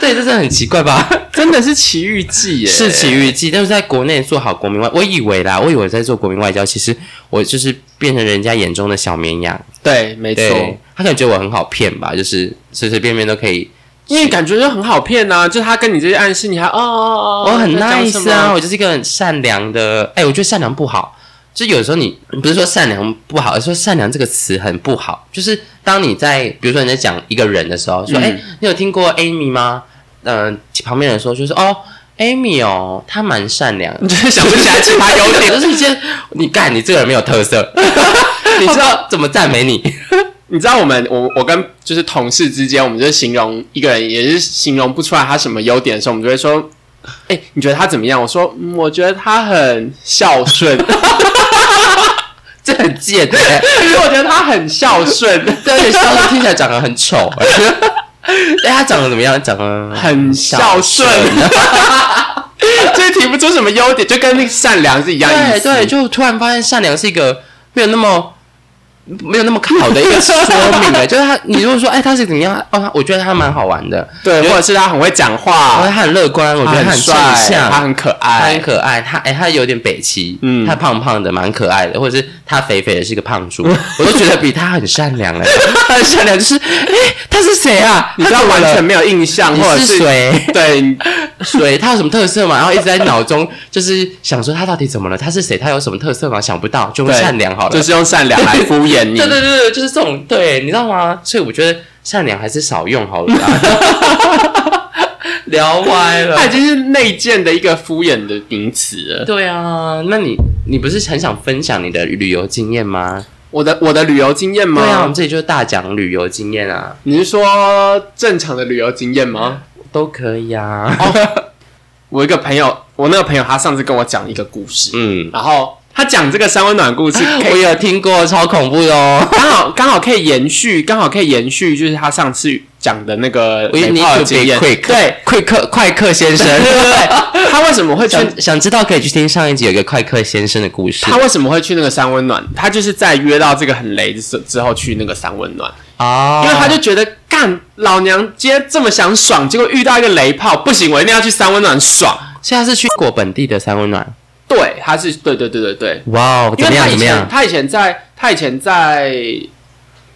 Speaker 1: 对，这真的很奇怪吧？
Speaker 2: 真的是奇遇记耶，
Speaker 1: 是奇遇记，但是在国内做好国民外，我以为啦，我以为在做国民外交，其实我就是变成人家眼中的小绵羊。
Speaker 2: 对，没错，
Speaker 1: 他可能觉得我很好骗吧，就是随随便便都可以。
Speaker 2: 因为感觉就很好骗呐、就他跟你这些暗示，你还哦哦哦，
Speaker 1: 我很 nice 啊，我就是一个很善良的。哎，我觉得善良不好，就有时候你不是说善良不好，而是说善良这个词很不好。就是当你在比如说你在讲一个人的时候，说
Speaker 2: 嗯
Speaker 1: 哎、你有听过 Amy 吗？嗯、旁边人说就是哦。Amy 哦，她蛮善良的，
Speaker 2: 你就是想不起来其他优点。
Speaker 1: 就是一些你干，你这个人没有特色，你知道怎么赞美你？
Speaker 2: 你知道我们我我跟就是同事之间，我们就形容一个人，也是形容不出来他什么优点的时候，我们就会说：“哎、你觉得他怎么样？”我说：“嗯，我觉得他很孝顺。
Speaker 1: 这很贱的、
Speaker 2: 因为我觉得他很孝顺，
Speaker 1: 对，而且肖战听起来长得很丑、哎，他长得怎么样？长得
Speaker 2: 很孝顺，就是提不出什么优点，就跟那个善良是一样意思。
Speaker 1: 对对，就突然发现善良是一个没有那么没有那么好的一个说明了。就是他，你如果说哎他是怎么样哦，他我觉得他蛮好玩的，
Speaker 2: 对，或者是他很会讲话，
Speaker 1: 他很乐观，我觉得
Speaker 2: 他
Speaker 1: 他很正
Speaker 2: 帅，
Speaker 1: 向，
Speaker 2: 他很可爱他
Speaker 1: 很，可爱，他哎、他有点北齐，
Speaker 2: 嗯
Speaker 1: 他胖胖的，蛮可爱的，或者是他肥肥的，是个胖猪，我都觉得比他很善良了。他 很善良，就是哎、他是谁啊？
Speaker 2: 你知道完全没有印象，
Speaker 1: 你
Speaker 2: 或者
Speaker 1: 是谁？
Speaker 2: 对，
Speaker 1: 谁，他有什么特色嘛？然后一直在脑中就是想说他到底怎么了？他是谁？他有什么特色吗？想不到，就用善良好了。
Speaker 2: 就是用善良来敷衍你。
Speaker 1: 对对对对，就是这种，对，你知道吗？所以我觉得善良还是少用好了啦。聊歪了
Speaker 2: 它已。经是内建的一个敷衍的名词了。
Speaker 1: 对啊，那你你不是很想分享你的旅游经验吗？
Speaker 2: 我的我的旅游经验吗？
Speaker 1: 对啊，我们这里就是大讲旅游经验啊，
Speaker 2: 你是说正常的旅游经验吗？
Speaker 1: 都可以啊。
Speaker 2: 我一个朋友，我那个朋友他上次跟我讲一个故事，
Speaker 1: 嗯，
Speaker 2: 然后他讲这个三温暖故事，
Speaker 1: 我有听过，超恐怖的哦。
Speaker 2: 刚好刚好可以延续，刚好可以延续，就是他上次讲的那个
Speaker 1: to
Speaker 2: 经验。
Speaker 1: quick，
Speaker 2: 对，
Speaker 1: 快客快客先生。
Speaker 2: 对 对对，他为什么会去？
Speaker 1: 想想知道可以去听上一集有一个快客先生的故事
Speaker 2: 他为什么会去那个三温暖？他就是在约到这个很雷之之后去那个三温暖，
Speaker 1: 哦
Speaker 2: 因为他就觉得干老娘今天这么想爽，结果遇到一个雷炮，不行，我一定要去三温暖爽。
Speaker 1: 现在是去过本地的三温暖。
Speaker 2: 对，他是对对对对对，
Speaker 1: 哇哦，
Speaker 2: 因为
Speaker 1: 怎么样？
Speaker 2: 他以前
Speaker 1: 怎么样？
Speaker 2: 他以前在他以前在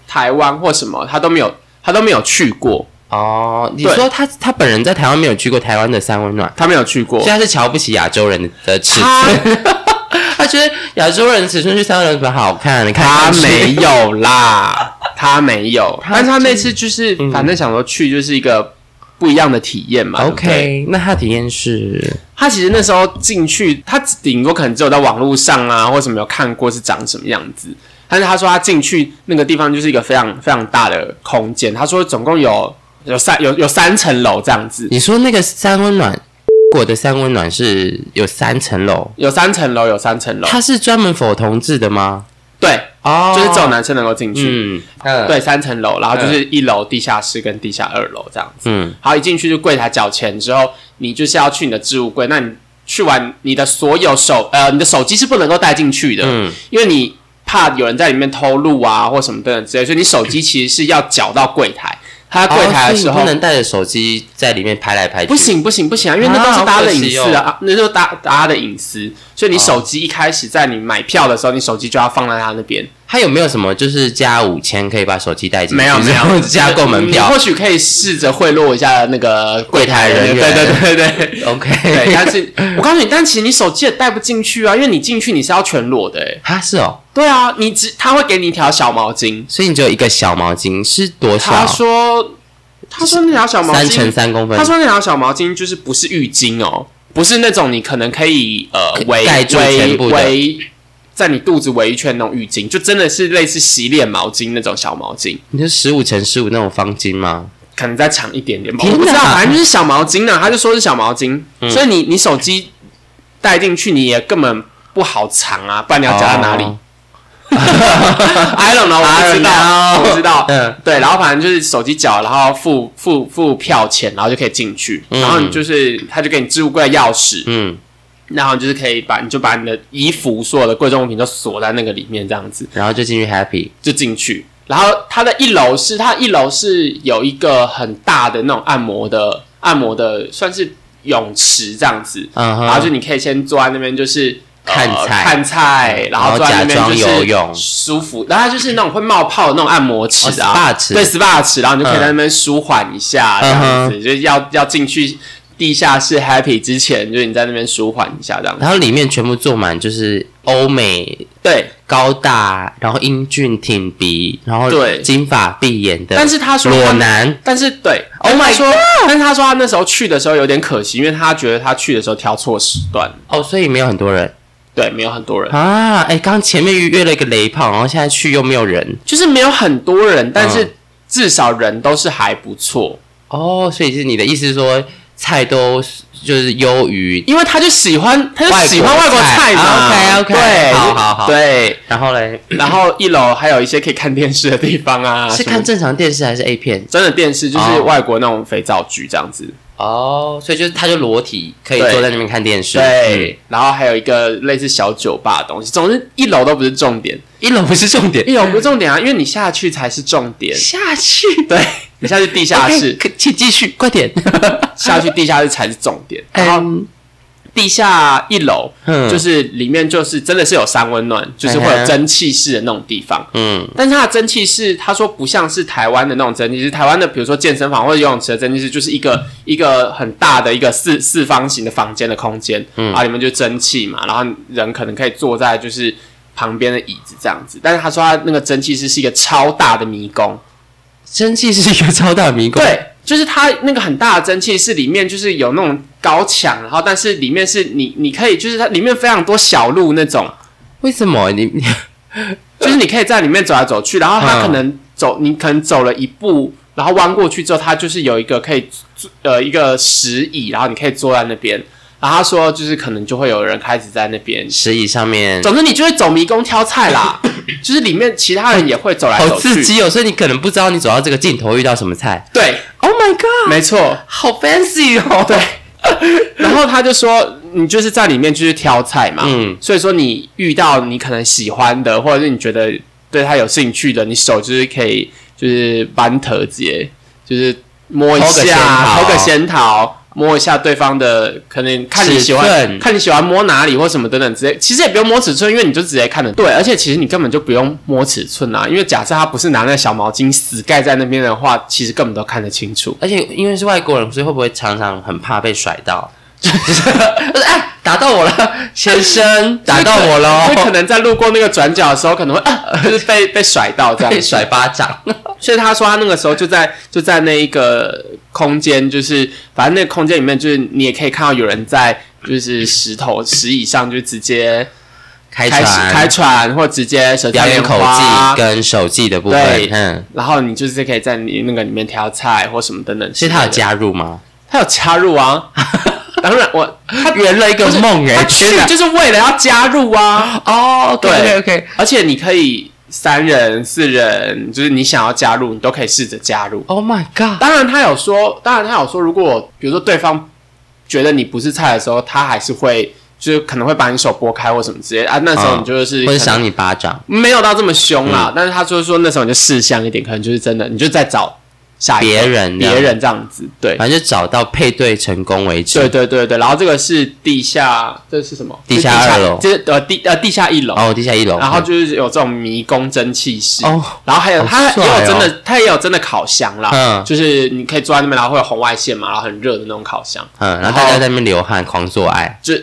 Speaker 2: 台湾或什么，他都没有他都没有去过，
Speaker 1: 哦，你说他他本人在台湾没有去过台湾的三温暖，
Speaker 2: 他没有去过
Speaker 1: 所以。他是瞧不起亚洲人的尺
Speaker 2: 他
Speaker 1: 寸。他觉得亚洲人尺寸去三温暖比较好看，你看
Speaker 2: 他没有啦，他没有，但是他那次就是
Speaker 1: 嗯
Speaker 2: 反正想说去就是一个不一样的体验嘛。对不对
Speaker 1: OK，那他的体验是
Speaker 2: 他其实那时候进去，他顶多可能只有在网络上啊或什么有看过是长什么样子。但是他说他进去那个地方就是一个非常非常大的空间，他说总共有有三有有三层楼这样子，
Speaker 1: 你说那个三温暖，我的三温暖是有三层楼，
Speaker 2: 有三层楼有三层楼，
Speaker 1: 它是专门否同志的吗？
Speaker 2: 对，
Speaker 1: 哦
Speaker 2: 就是只有男生能够进去。
Speaker 1: 嗯嗯
Speaker 2: 对，三层楼，然后就是一楼、地下室跟地下二楼这样子。
Speaker 1: 嗯
Speaker 2: 好，一进去就柜台缴钱之后，你就是要去你的置物柜。那你去完你的所有手呃，你的手机是不能够带进去的，
Speaker 1: 嗯
Speaker 2: 因为你怕有人在里面偷录啊或什么等等之类，所以你手机其实是要缴到柜台。他柜台的时候、
Speaker 1: 不能带着手机在里面拍来拍去，
Speaker 2: 不行不行不行啊，因为那都
Speaker 1: 啊
Speaker 2: 是大家的隐私啊，啊那就是大大家的隐私，所以你手机一开始在你买票的时候，你手机就要放在他那边。
Speaker 1: 他有没有什么就是加五千可以把手机带进去？
Speaker 2: 没有没有，
Speaker 1: 加购门
Speaker 2: 你
Speaker 1: 票
Speaker 2: 或许可以试着贿赂一下那个柜台人员。对对对对。
Speaker 1: ？OK，
Speaker 2: 对，但是我告诉你，但其实你手机也带不进去啊，因为你进去你是要全裸的，哎，
Speaker 1: 他是哦，
Speaker 2: 对啊，你只他会给你一条小毛巾，
Speaker 1: 所以你只有一个小毛巾，是多少
Speaker 2: 他
Speaker 1: 少？
Speaker 2: 说他说那条小毛巾
Speaker 1: 三乘，三公分。
Speaker 2: 他说那条小毛巾就是不是浴巾哦，不是那种你可能可以呃围围围在你肚子围一圈那种浴巾，就真的是类似洗脸毛巾那种小毛巾。
Speaker 1: 你是十五乘十五那种方巾吗？
Speaker 2: 可能再长一点点吧，我不知道，反正就是小毛巾呢、他就说是小毛巾，
Speaker 1: 嗯。
Speaker 2: 所以你你手机带进去，你也根本不好藏啊，不然你要夹在哪里、
Speaker 1: 哦
Speaker 2: i don't know，我不知道，我不知道。
Speaker 1: 嗯
Speaker 2: 对，然后反正就是手机缴，然后付付付票钱，然后就可以进去，
Speaker 1: 嗯
Speaker 2: 然后你就是他就给你置物柜的钥匙，
Speaker 1: 嗯，
Speaker 2: 然后你就是可以把你就把你的衣服所有的贵重物品都锁在那个里面，这样子。
Speaker 1: 然后就进去 happy。
Speaker 2: 就进去。然后它的一楼是它一楼是有一个很大的那种按摩的按摩的算是泳池这样子，然后就你可以先坐在那边就是。呃
Speaker 1: 看菜
Speaker 2: 看菜，然后坐在那边
Speaker 1: 假装
Speaker 2: 就是
Speaker 1: 游泳。
Speaker 2: 舒服。然后它就是那种会冒泡的那种按摩池啊、
Speaker 1: 哦，SPA 池。
Speaker 2: 对 SPA 池，然后你就可以在那边舒缓一下，这样
Speaker 1: 嗯
Speaker 2: 子，就是要要进去地下室 happy 之前，就是你在那边舒缓一下这样子。
Speaker 1: 然后里面全部坐满就是欧美
Speaker 2: 对，
Speaker 1: 高大，然后英俊挺鼻，然后
Speaker 2: 对。
Speaker 1: 金发碧眼的，
Speaker 2: 但是他说
Speaker 1: 裸男。
Speaker 2: 但是对
Speaker 1: Oh my
Speaker 2: 说，但是他说他那时候去的时候有点可惜，因为他觉得他去的时候挑错时段，
Speaker 1: 哦，所以没有很多人
Speaker 2: 对，没有很多人，
Speaker 1: 啊。哎，刚前面预约了一个雷炮，然后现在去又没有人
Speaker 2: 就是没有很多人，但
Speaker 1: 嗯
Speaker 2: 是至少人都是还不错。
Speaker 1: 哦，所以是你的意思是说菜都就是优于，
Speaker 2: 因为他就喜欢，他就喜欢外国菜嘛。
Speaker 1: 菜 OK，OK，
Speaker 2: 对，
Speaker 1: 好好好
Speaker 2: 对。
Speaker 1: 然后嘞
Speaker 2: 然后一楼还有一些可以看电视的地方啊，
Speaker 1: 是看正常电视还是 A 片？
Speaker 2: 真的电视，就是
Speaker 1: 哦
Speaker 2: 外国那种肥皂剧这样子。
Speaker 1: 哦，所以就是他就裸体可以坐在那边看电视，
Speaker 2: 对，然后还有一个类似小酒吧的东西。总之，一楼都不是重点，
Speaker 1: 嗯，一楼不是重点，
Speaker 2: 一楼不是重点啊，因为你下去才是重点。
Speaker 1: 下去
Speaker 2: 对，你下去地下室
Speaker 1: 请继续，快点。
Speaker 2: 下去地下室才是重点。然后
Speaker 1: 嗯
Speaker 2: 地下一楼
Speaker 1: 嗯
Speaker 2: 就是里面就是真的是有三温暖，就是会有蒸汽室的那种地方。
Speaker 1: 嗯
Speaker 2: 但是它的蒸汽室，他说不像是台湾的那种蒸汽室，台湾的比如说健身房或者游泳池的蒸汽室，就是一个一个很大的一个四四方形的房间的空间，
Speaker 1: 嗯
Speaker 2: 然后里面就蒸汽嘛，然后人可能可以坐在就是旁边的椅子这样子。但是他说他那个蒸汽室是一个超大的迷宫，
Speaker 1: 蒸汽是一个超大迷宫，
Speaker 2: 对，就是它那个很大的蒸汽是里面就是有那种高墙，然后但是里面是你你可以就是它里面非常多小路那种，
Speaker 1: 为什么？你你
Speaker 2: 就是你可以在里面走来走去，然后它
Speaker 1: 嗯
Speaker 2: 可能走，你可能走了一步，然后弯过去之后，它就是有一个可以呃一个石椅，然后你可以坐在那边。然后他说，就是可能就会有人开始在那边，
Speaker 1: 石椅上面
Speaker 2: 总之你就会走迷宫挑菜啦，就是里面其他人也会走来
Speaker 1: 好
Speaker 2: 走去。
Speaker 1: 刺激哦，所以你可能不知道你走到这个尽头遇到什么菜。
Speaker 2: 对
Speaker 1: ，Oh my god，
Speaker 2: 没错，
Speaker 1: 好 fancy 哦。
Speaker 2: 对。然后他就说，你就是在里面就是挑菜嘛，
Speaker 1: 嗯
Speaker 2: 所以说你遇到你可能喜欢的，或者是你觉得对他有兴趣的，你手就是可以就是扳头节，就是摸一下，
Speaker 1: 桃
Speaker 2: 偷个仙桃，摸一下对方的，可能看你喜欢看你喜欢摸哪里或什么等等之类。其实也不用摸尺寸，因为你就直接看的对，而且其实你根本就不用摸尺寸啊，因为假设他不是拿那个小毛巾死盖在那边的话，其实根本都看得清楚。
Speaker 1: 而且因为是外国人，所以会不会常常很怕被甩到？就是哎，打到我了，先生，打到我
Speaker 2: 因为可，能在路过那个转角的时候，可能会啊，就是被被甩到这样。
Speaker 1: 被甩巴掌。
Speaker 2: 所以他说他那个时候就在就在那一个空间，就是反正那个空间里面，就是你也可以看到有人在就是石头石椅上就直接
Speaker 1: 开船，
Speaker 2: 开船，或直接舌战莲
Speaker 1: 表演口
Speaker 2: 花
Speaker 1: 技，跟手技的部分，嗯，
Speaker 2: 然后你就是可以在你那个里面挑菜或什么等等。
Speaker 1: 所以他有加入吗？
Speaker 2: 他有加入啊，当然我他
Speaker 1: 圆了一个梦哎，
Speaker 2: 他去！就是为了要加入啊。
Speaker 1: 哦
Speaker 2: 对
Speaker 1: OK OK，
Speaker 2: 而且你可以三人、四人，就是你想要加入，你都可以试着加入。
Speaker 1: Oh my god！
Speaker 2: 当然，他有说，当然他有说，如果比如说对方觉得你不是菜的时候，他还是会就是可能会把你手拨开或什么之类的啊。那时候
Speaker 1: 嗯
Speaker 2: 你就是可能
Speaker 1: 或者赏你巴掌，
Speaker 2: 没有到这么凶
Speaker 1: 嗯
Speaker 2: 啦，但是他就是说那时候你就试香一点，可能就是真的，你就在找下一
Speaker 1: 别人
Speaker 2: 别人这样子，对。
Speaker 1: 反正就找到配对成功为止。
Speaker 2: 对对对对，然后这个是地下，这是什么？
Speaker 1: 地下二楼。
Speaker 2: 这呃地呃地下一楼，
Speaker 1: 哦，地下一楼，
Speaker 2: 然后就是有这种迷宫蒸汽室，
Speaker 1: 哦，
Speaker 2: 然后还有它也有真的，它也有真的烤箱啦，
Speaker 1: 嗯。
Speaker 2: 就是你可以坐在那边，然后会有红外线嘛，然后很热的那种烤箱，
Speaker 1: 嗯，然后大家在那边流汗，狂做爱，
Speaker 2: 就呃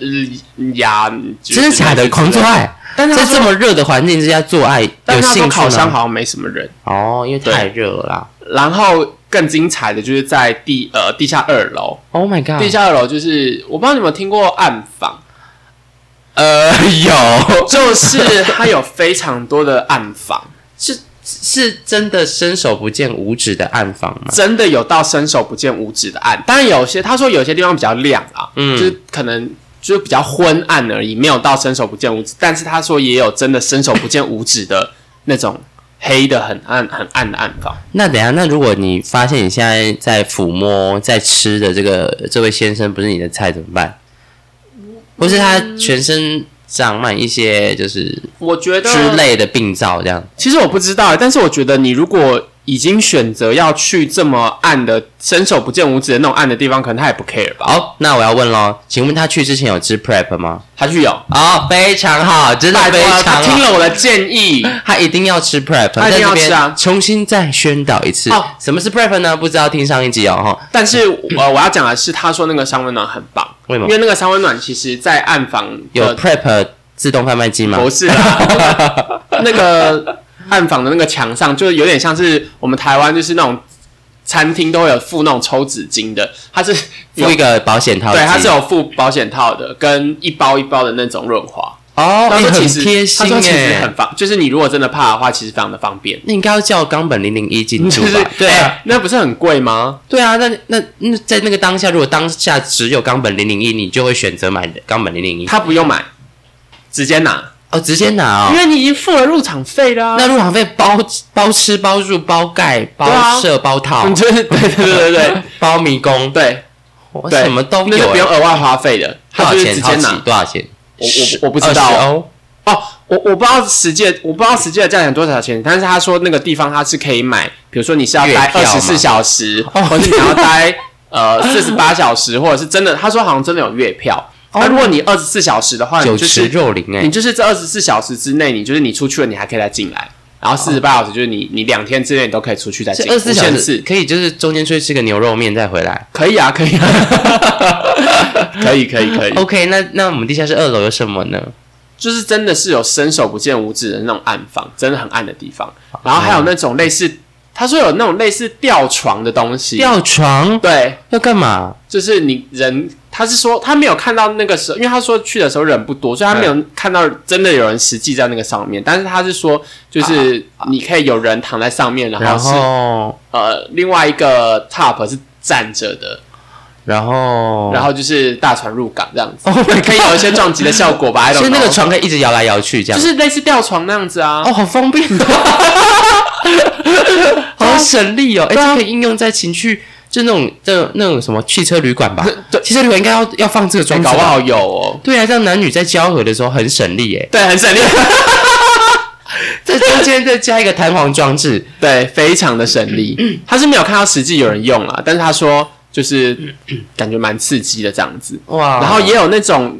Speaker 2: 呀，就是
Speaker 1: 真的假的？狂做爱，在
Speaker 2: 但是他说
Speaker 1: 这么热的环境之下做爱，
Speaker 2: 但是他说
Speaker 1: 有兴趣吗？
Speaker 2: 烤箱好像没什么人，
Speaker 1: 哦，因为太热了啦。
Speaker 2: 然后更精彩的就是在地呃地下二楼
Speaker 1: ，Oh my god！
Speaker 2: 地下二楼就是我不知道你有没有听过暗房，
Speaker 1: 呃有，
Speaker 2: 就是它有非常多的暗房。
Speaker 1: 是是真的伸手不见五指的暗房吗？
Speaker 2: 真的有到伸手不见五指的暗，当然有些他说有些地方比较亮啊，
Speaker 1: 嗯
Speaker 2: 就是可能就是比较昏暗而已，没有到伸手不见五指。但是他说也有真的伸手不见五指的那种黑的很暗很暗的暗房。
Speaker 1: 那等一下，那如果你发现你现在在抚摸、在吃的这个这位先生不是你的菜怎么办？或是他全身长满一些就是
Speaker 2: 我觉得
Speaker 1: 之类的病灶这样？
Speaker 2: 其实我不知道，但是我觉得你如果已经选择要去这么暗的伸手不见五指的那种暗的地方，可能他也不 care 吧。
Speaker 1: 好，那我要问喽，请问他去之前有吃 prep 吗？
Speaker 2: 他去有，
Speaker 1: 哦，非常好，真的非
Speaker 2: 拜托他
Speaker 1: 常。
Speaker 2: 听了我的建议，
Speaker 1: 他一定要吃 prep，
Speaker 2: 他一定要吃啊
Speaker 1: 重新再宣导一次，
Speaker 2: 哦
Speaker 1: 什么是 prep 呢？不知道听上一集哦，哈。
Speaker 2: 但是我，我要讲的是，他说那个三温暖很棒，
Speaker 1: 为什么
Speaker 2: 因为那个三温暖其实在暗房
Speaker 1: 有 prep 自动贩卖机吗？
Speaker 2: 不是啦，那个暗房的那个墙上，就是有点像是我们台湾就是那种餐厅都会有附那种抽纸巾的，它是有
Speaker 1: 附一个保险套，
Speaker 2: 对，它是有附保险套的，跟一包一包的那种润滑。
Speaker 1: 哦，
Speaker 2: 他说其实
Speaker 1: 贴心
Speaker 2: 他说其实
Speaker 1: 哎
Speaker 2: 很，方，就是你如果真的怕的话，其实非常的方便。
Speaker 1: 那应该要叫冈本零零一进驻
Speaker 2: 就 是
Speaker 1: 吧？对啊，
Speaker 2: 哎那不是很贵吗？
Speaker 1: 对啊，那那那在那个当下，如果当下只有冈本零零一，你就会选择买冈本零零一
Speaker 2: 他不用买，直接拿，
Speaker 1: 哦，直接拿哦。
Speaker 2: 因为你已经付了入场费了、啊。
Speaker 1: 那入场费包包吃包住包盖包设包套
Speaker 2: 你 就是对对对对对
Speaker 1: 包迷宫，
Speaker 2: 对，
Speaker 1: 我什么都
Speaker 2: 那是
Speaker 1: 有欸。
Speaker 2: 不用额外花费的，
Speaker 1: 多少钱？
Speaker 2: 直接拿。
Speaker 1: 多少钱？
Speaker 2: 我我我不知道
Speaker 1: 20欧
Speaker 2: 哦，我我不知道实际的，我不知道实际的价钱多少钱，但是他说那个地方他是可以买，比如说你是要待二十四小时，
Speaker 1: 哦
Speaker 2: 或者你要待呃四十八小时，或者是真的，他说好像真的有月票。
Speaker 1: 哦
Speaker 2: 那如果你二十四小时的话，你就是
Speaker 1: 肉林哎
Speaker 2: 你，就是这二十四小时之内，你就是你出去了，你还可以再进来。然后四十八小时就是你你两天之内你都可以出去再进，
Speaker 1: 这二十四小时可以就是中间出去吃个牛肉面再回来。
Speaker 2: 可以啊，可以啊，可以可以可以
Speaker 1: ，OK，那那我们地下室二楼有什么呢？
Speaker 2: 就是真的是有伸手不见五指的那种暗房，真的很暗的地方。然后还有那种类似，他说有那种类似吊床的东西，
Speaker 1: 吊床？
Speaker 2: 对，
Speaker 1: 要干嘛？
Speaker 2: 就是你人，他是说他没有看到那个时候，因为他说去的时候人不多，所以他没有看到真的有人实际在那个上面。但是他是说，就是你可以有人躺在上面，然
Speaker 1: 然
Speaker 2: 后是
Speaker 1: 后？
Speaker 2: 呃另外一个 top 是站着的，
Speaker 1: 然后？
Speaker 2: 然后就是大船入港这样子
Speaker 1: ，Oh
Speaker 2: 可以有一些撞击的效果吧
Speaker 1: 所以那个床可以一直摇来摇去，这样。
Speaker 2: 就是类似吊床那样子啊。
Speaker 1: 哦，好方便 好省力哦！哎，
Speaker 2: 对啊
Speaker 1: 这可以应用在情趣，就那种这那种什么汽车旅馆吧？
Speaker 2: 对
Speaker 1: 汽车旅馆应该要要放这个装置吧，
Speaker 2: 搞不好有哦。
Speaker 1: 对啊，这样男女在交合的时候很省力耶，
Speaker 2: 对，很省力，
Speaker 1: 在中间再加一个弹簧装置，
Speaker 2: 对，非常的省力。他是没有看到实际有人用啦，但是他说就是感觉蛮刺激的这样子。
Speaker 1: 哇！
Speaker 2: 然后也有那种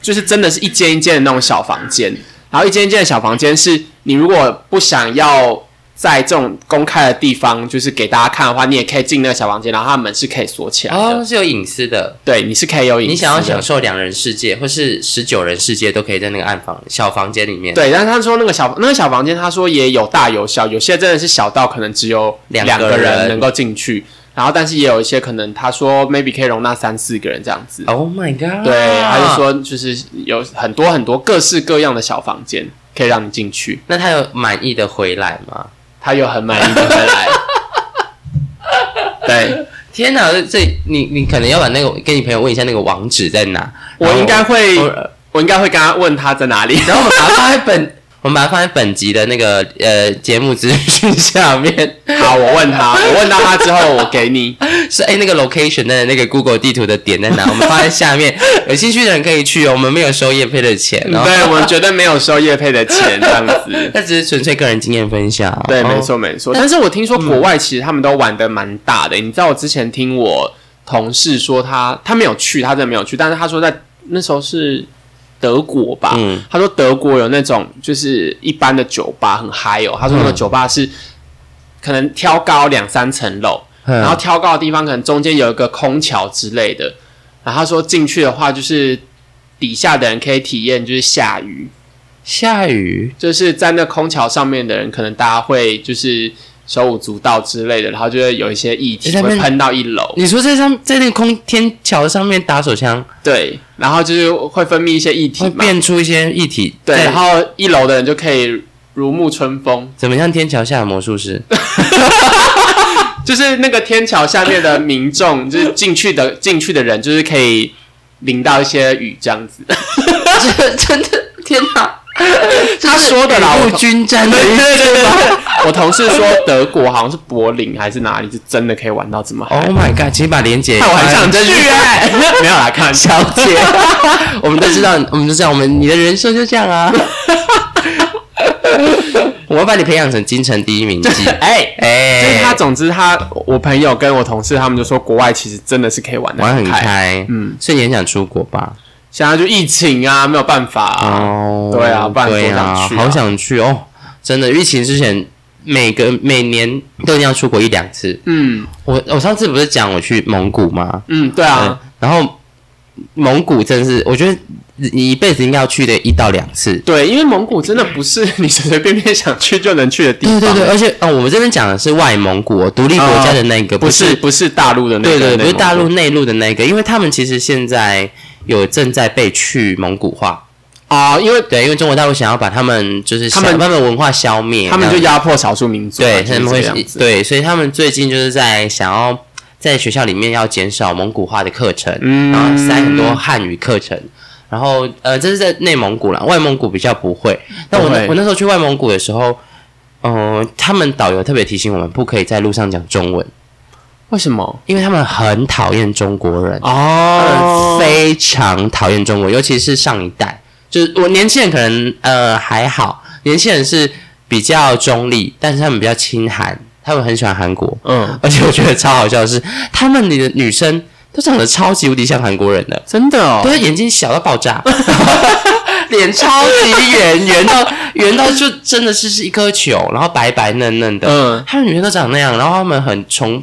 Speaker 2: 就是真的是一间一间的那种小房间，然后一间一间的小房间是你如果不想要在这种公开的地方就是给大家看的话，你也可以进那个小房间，然后它门是可以锁起来的。
Speaker 1: 哦是有隐私的，
Speaker 2: 对，你是可以有隐私的
Speaker 1: 你想要享受两人世界或是十九人世界，都可以在那个暗房小房间里面。
Speaker 2: 对，但是他说那个小那个小房间，他说也有大有小，有些真的是小到可能只有
Speaker 1: 两
Speaker 2: 两个
Speaker 1: 人
Speaker 2: 能够进去，然后但是也有一些可能他说 maybe 可以容纳三四个人这样子。
Speaker 1: ，Oh my god！
Speaker 2: 对，他就说就是有很多很多各式各样的小房间可以让你进去，
Speaker 1: 那他有满意的回来吗？
Speaker 2: 他又很满意的回来。对，
Speaker 1: 天哪，这这你你可能要把那个跟你朋友问一下那个网址在哪，
Speaker 2: 我应该会我应该会跟他问他在哪里。
Speaker 1: 然后我们把他放在本，我们把它放在本集的那个呃节目资讯下面，
Speaker 2: 好，我问他，我问到他之后，我给你。
Speaker 1: 是哎那个 location 的那个 Google 地图的点在哪？我们放在下面，有兴趣的人可以去哦。我们没有收业配的钱哦，
Speaker 2: 对，我们绝对没有收业配的钱，这样子。
Speaker 1: 那只是纯粹个人经验分享哦。
Speaker 2: 对，
Speaker 1: 哦
Speaker 2: 没。错没错。但是我听说国外其实他们都玩的蛮大的。你知道我之前听我同事说他他没有去，他真的没有去，但是他说在那时候是德国吧，
Speaker 1: 嗯。
Speaker 2: 他说德国有那种就是一般的酒吧很嗨哦，他说那个
Speaker 1: 嗯
Speaker 2: 酒吧是可能挑高两三层楼，
Speaker 1: 嗯。
Speaker 2: 然后挑高的地方可能中间有一个空桥之类的，然后他说进去的话就是。底下的人可以体验就是下雨，
Speaker 1: 下雨，
Speaker 2: 就是在那空桥上面的人，可能大家会就是手舞足蹈之类的，然后就会有一些液体会喷到一楼，
Speaker 1: 你说在上在那个空天桥上面打手枪，
Speaker 2: 对，然后就是会分泌一些液体
Speaker 1: 会，变出一些液体，
Speaker 2: 对，然后一楼的人就可以如沐春风，
Speaker 1: 怎么像天桥下的魔术师？
Speaker 2: 就是那个天桥下面的民众，就是进去的进去的人，就是可以淋到一些雨这样子。
Speaker 1: 这 真的天哪！
Speaker 2: 他说的啦，我
Speaker 1: 这是均沾的意
Speaker 2: 对
Speaker 1: 思
Speaker 2: 对对我同事说德国好像是柏林还是哪里，是真的可以玩到这么嗨。
Speaker 1: ？Oh my god！请把连接，
Speaker 2: 那我很想去哎、没有来看
Speaker 1: 小姐，我们都知道，我们都知道，我们你的人生就这样啊。我要把你培养成京城第一名记，
Speaker 2: 哎、
Speaker 1: 哎，
Speaker 2: 就是他，总之他我朋友跟我同事他们就说，国外其实真的是可以玩的
Speaker 1: 玩很
Speaker 2: 开。
Speaker 1: 开，
Speaker 2: 嗯，
Speaker 1: 所以你很想出国吧？
Speaker 2: 现在就疫情啊，没有办法、啊。
Speaker 1: 哦，
Speaker 2: 对啊不然想去啊
Speaker 1: 好想去哦！真的，疫情之前每个每年都一定要出国一两次。
Speaker 2: 嗯
Speaker 1: 我我上次不是讲我去蒙古吗？
Speaker 2: 嗯，对
Speaker 1: 对
Speaker 2: 啊，，
Speaker 1: 然后蒙古真是，我觉得你一辈子应该要去的一到两次。
Speaker 2: 对，因为蒙古真的不是你随随便便想去就能去的地方。
Speaker 1: 对对对，而且哦，我们这边讲的是外蒙古、哦，独立国家的那个，
Speaker 2: 不是不是大陆的那个，
Speaker 1: 对对，不是大陆
Speaker 2: 内
Speaker 1: 内陆的那个，因为他们其实现在有正在被去蒙古化。
Speaker 2: 啊，因为
Speaker 1: 对，因为中国大陆想要把他们就是
Speaker 2: 他们
Speaker 1: 把他们文化消灭，
Speaker 2: 他们就压迫少数民族啊，
Speaker 1: 对，他们会。对，所以他们最近就是在想要在学校里面要减少蒙古化的课程，
Speaker 2: 嗯
Speaker 1: 然后塞很多汉语课程。然后，呃，这是在内蒙古啦，外蒙古比较不会。但我那我那时候去外蒙古的时候，嗯、他们导游特别提醒我们，不可以在路上讲中文，
Speaker 2: 为什么？
Speaker 1: 因为他们很讨厌中国人。他
Speaker 2: 哦
Speaker 1: 们，非常讨厌中国，尤其是上一代，就是我年轻人可能呃还好，年轻人是比较中立，但是他们比较亲韩，他们很喜欢韩国，
Speaker 2: 嗯，
Speaker 1: 而且我觉得超好笑的是，他们里的女生都长得超级无敌像韩国人的，
Speaker 2: 真的哦，
Speaker 1: 对，眼睛小到爆炸，脸超级圆，圆到圆到就真的是是一颗球，然后白白嫩嫩的，
Speaker 2: 嗯，
Speaker 1: 他们女生都长那样，然后他们很崇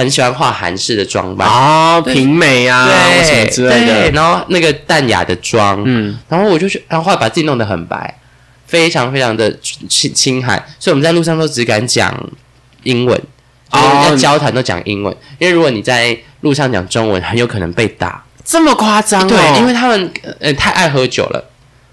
Speaker 1: 很喜欢画韩式的妆扮。
Speaker 2: 啊，平美啊，对什么之类
Speaker 1: 对，
Speaker 2: 的，
Speaker 1: 然后那个淡雅的妆，
Speaker 2: 嗯，
Speaker 1: 然后我就去，然后后来把自己弄得很白，非常非常的清清寒，所以我们在路上都只敢讲英文，就是
Speaker 2: 哦
Speaker 1: 要交谈都讲英文，因为如果你在路上讲中文，很有可能被打。
Speaker 2: 这么夸张哦？
Speaker 1: 对，因为他们呃太爱喝酒了，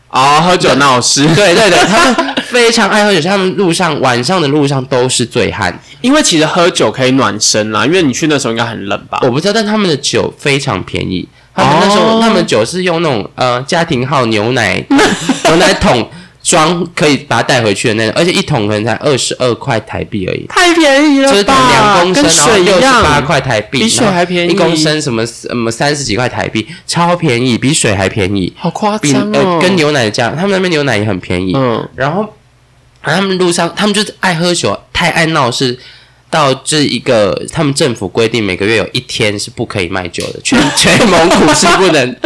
Speaker 2: 哦，喝酒闹事，
Speaker 1: 对对对，他们非常爱喝酒，像他们路上晚上的路上都是醉汉。
Speaker 2: 因为其实喝酒可以暖身啦，因为你去那时候应该很冷吧？
Speaker 1: 我不知道，但他们的酒非常便宜。他们那时候，
Speaker 2: 哦
Speaker 1: 他们酒是用那种呃家庭号牛奶 牛奶桶装，可以把它带回去的那种，而且一桶可能才二十二块台币而已，
Speaker 2: 太便宜
Speaker 1: 就是
Speaker 2: 了吧？
Speaker 1: 两公升，
Speaker 2: 跟
Speaker 1: 然后六十八
Speaker 2: 样，
Speaker 1: 块台币，
Speaker 2: 比水还便宜
Speaker 1: 一公升什么什么三十几块台币，超便宜，比水还便宜，
Speaker 2: 好夸
Speaker 1: 比
Speaker 2: 张哦！
Speaker 1: 呃跟牛奶的价，他们那边牛奶也很便宜，
Speaker 2: 嗯，
Speaker 1: 然后然后他们路上，他们就是爱喝酒，太爱闹事。到这一个，他们政府规定每个月有一天是不可以卖酒的，全 全蒙古是不能。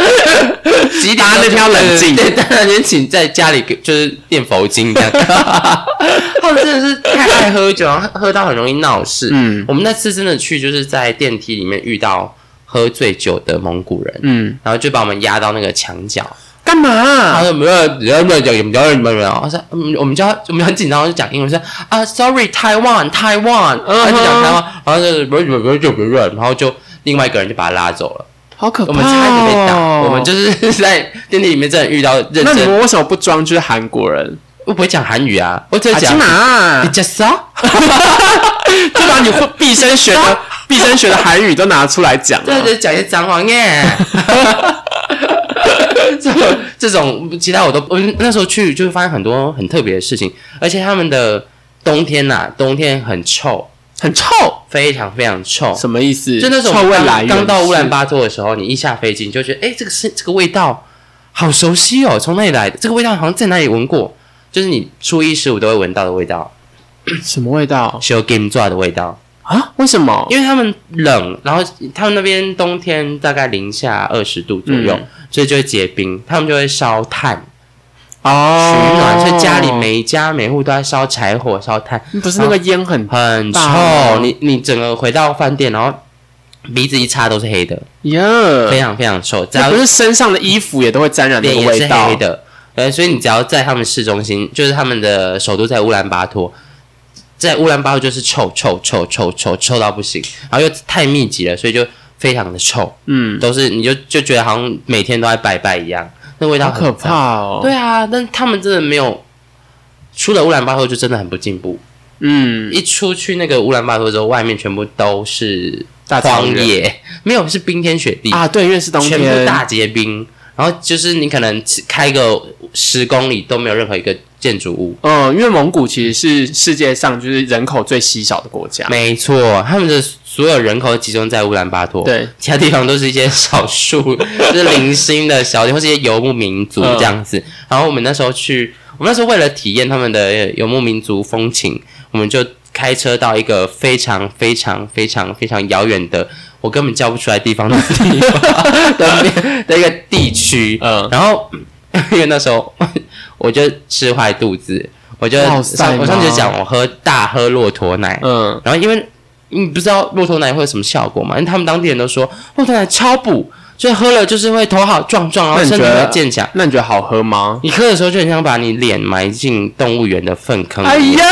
Speaker 1: 几点
Speaker 2: 那天要冷静
Speaker 1: 对，大家那天请在家里就是念佛经这样。他们真的是太爱喝酒，然后喝到很容易闹事。
Speaker 2: 嗯
Speaker 1: 我们那次真的去，就是在电梯里面遇到喝醉酒的蒙古人，
Speaker 2: 嗯，
Speaker 1: 然后就把我们压到那个墙角。
Speaker 2: 干嘛？
Speaker 1: 他说没有，你要不要讲？你们要你们我说嗯，我们就要我们很紧张，就讲英文说啊，sorry，Taiwan，Taiwan，
Speaker 2: 嗯
Speaker 1: 他就讲台湾，然后就是不是不是不是不是，然后就另外一个人就把他拉走了，
Speaker 2: 好可怕、哦！
Speaker 1: 我们差点被打，我们就是在电梯里面真的遇到认
Speaker 2: 那你
Speaker 1: 真，
Speaker 2: 们为什么不装就是韩国人？
Speaker 1: 我不会讲韩语啊，我只会
Speaker 2: 阿基
Speaker 1: 讲
Speaker 2: 玛
Speaker 1: 你，叫啥？
Speaker 2: 就把你会毕生学的 毕生学的韩语都拿出来讲、
Speaker 1: 对
Speaker 2: 啊。
Speaker 1: 对，讲一些脏话耶。这种这种其他我都，我那时候去就会发现很多很特别的事情，而且他们的冬天呐、冬天很臭，
Speaker 2: 很臭，
Speaker 1: 非常非常臭。
Speaker 2: 什么意思？
Speaker 1: 就那种
Speaker 2: 臭味
Speaker 1: 刚
Speaker 2: 来源
Speaker 1: 刚到乌兰巴托的时候，你一下飞机你就觉得，哎，这个是这个味道好熟悉哦，从哪里来的？这个味道好像在哪里闻过，就是你初一十五都会闻到的味道，
Speaker 2: 什么味道
Speaker 1: 修 game 抓的味道。
Speaker 2: 啊？为什么？
Speaker 1: 因为他们冷，然后他们那边冬天大概零下二十度左右，
Speaker 2: 嗯
Speaker 1: 所以就会结冰，他们就会烧炭
Speaker 2: 哦
Speaker 1: 取暖，所以家里每一家每户都在烧柴火、烧炭，
Speaker 2: 不是那个烟很
Speaker 1: 很臭。你你整个回到饭店，然后鼻子一擦都是黑的，
Speaker 2: 耶，
Speaker 1: 非常非常臭，只要
Speaker 2: 不是身上的衣服也都会沾染那
Speaker 1: 脸也是
Speaker 2: 个味道
Speaker 1: 黑的。呃，所以你只要在他们市中心，就是他们的首都在乌兰巴托，在乌兰巴托就是臭臭臭臭臭臭到不行，然后又太密集了，所以就非常的臭。
Speaker 2: 嗯，
Speaker 1: 都是你就就觉得好像每天都在拜拜一样，那味道
Speaker 2: 好可。怕哦。，
Speaker 1: 对啊，但他们真的没有出了乌兰巴托就真的很不进步。
Speaker 2: 嗯，
Speaker 1: 一出去那个乌兰巴托之后，外面全部都是
Speaker 2: 大
Speaker 1: 荒野，没有是冰天雪地，
Speaker 2: 啊，对，因为是冬天
Speaker 1: 全部
Speaker 2: 天，
Speaker 1: 大结冰。然后就是你可能开个十公里都没有任何一个建筑物。
Speaker 2: 嗯，因为蒙古其实是世界上就是人口最稀少的国家。
Speaker 1: 没错，他们的所有人口集中在乌兰巴托，
Speaker 2: 对，
Speaker 1: 其他地方都是一些少数就是零星的小店或是一些游牧民族
Speaker 2: 嗯
Speaker 1: 这样子。然后我们那时候去，我们那时候为了体验他们的游牧民族风情，我们就开车到一个非常非常非常非常遥远的，我根本叫不出来地方的地方的的一个地区。
Speaker 2: 嗯
Speaker 1: 然后因为那时候我就吃坏肚子，我就上我上次讲我喝大喝骆驼奶，
Speaker 2: 嗯，
Speaker 1: 然后因为你不知道骆驼奶会有什么效果嘛，因为他们当地人都说骆驼奶超补，所以喝了就是会头好壮壮，然后身体会健强。
Speaker 2: 那你觉得好喝吗？
Speaker 1: 你喝的时候就很想把你脸埋进动物园的粪坑
Speaker 2: 哎
Speaker 1: 里面，
Speaker 2: 呀，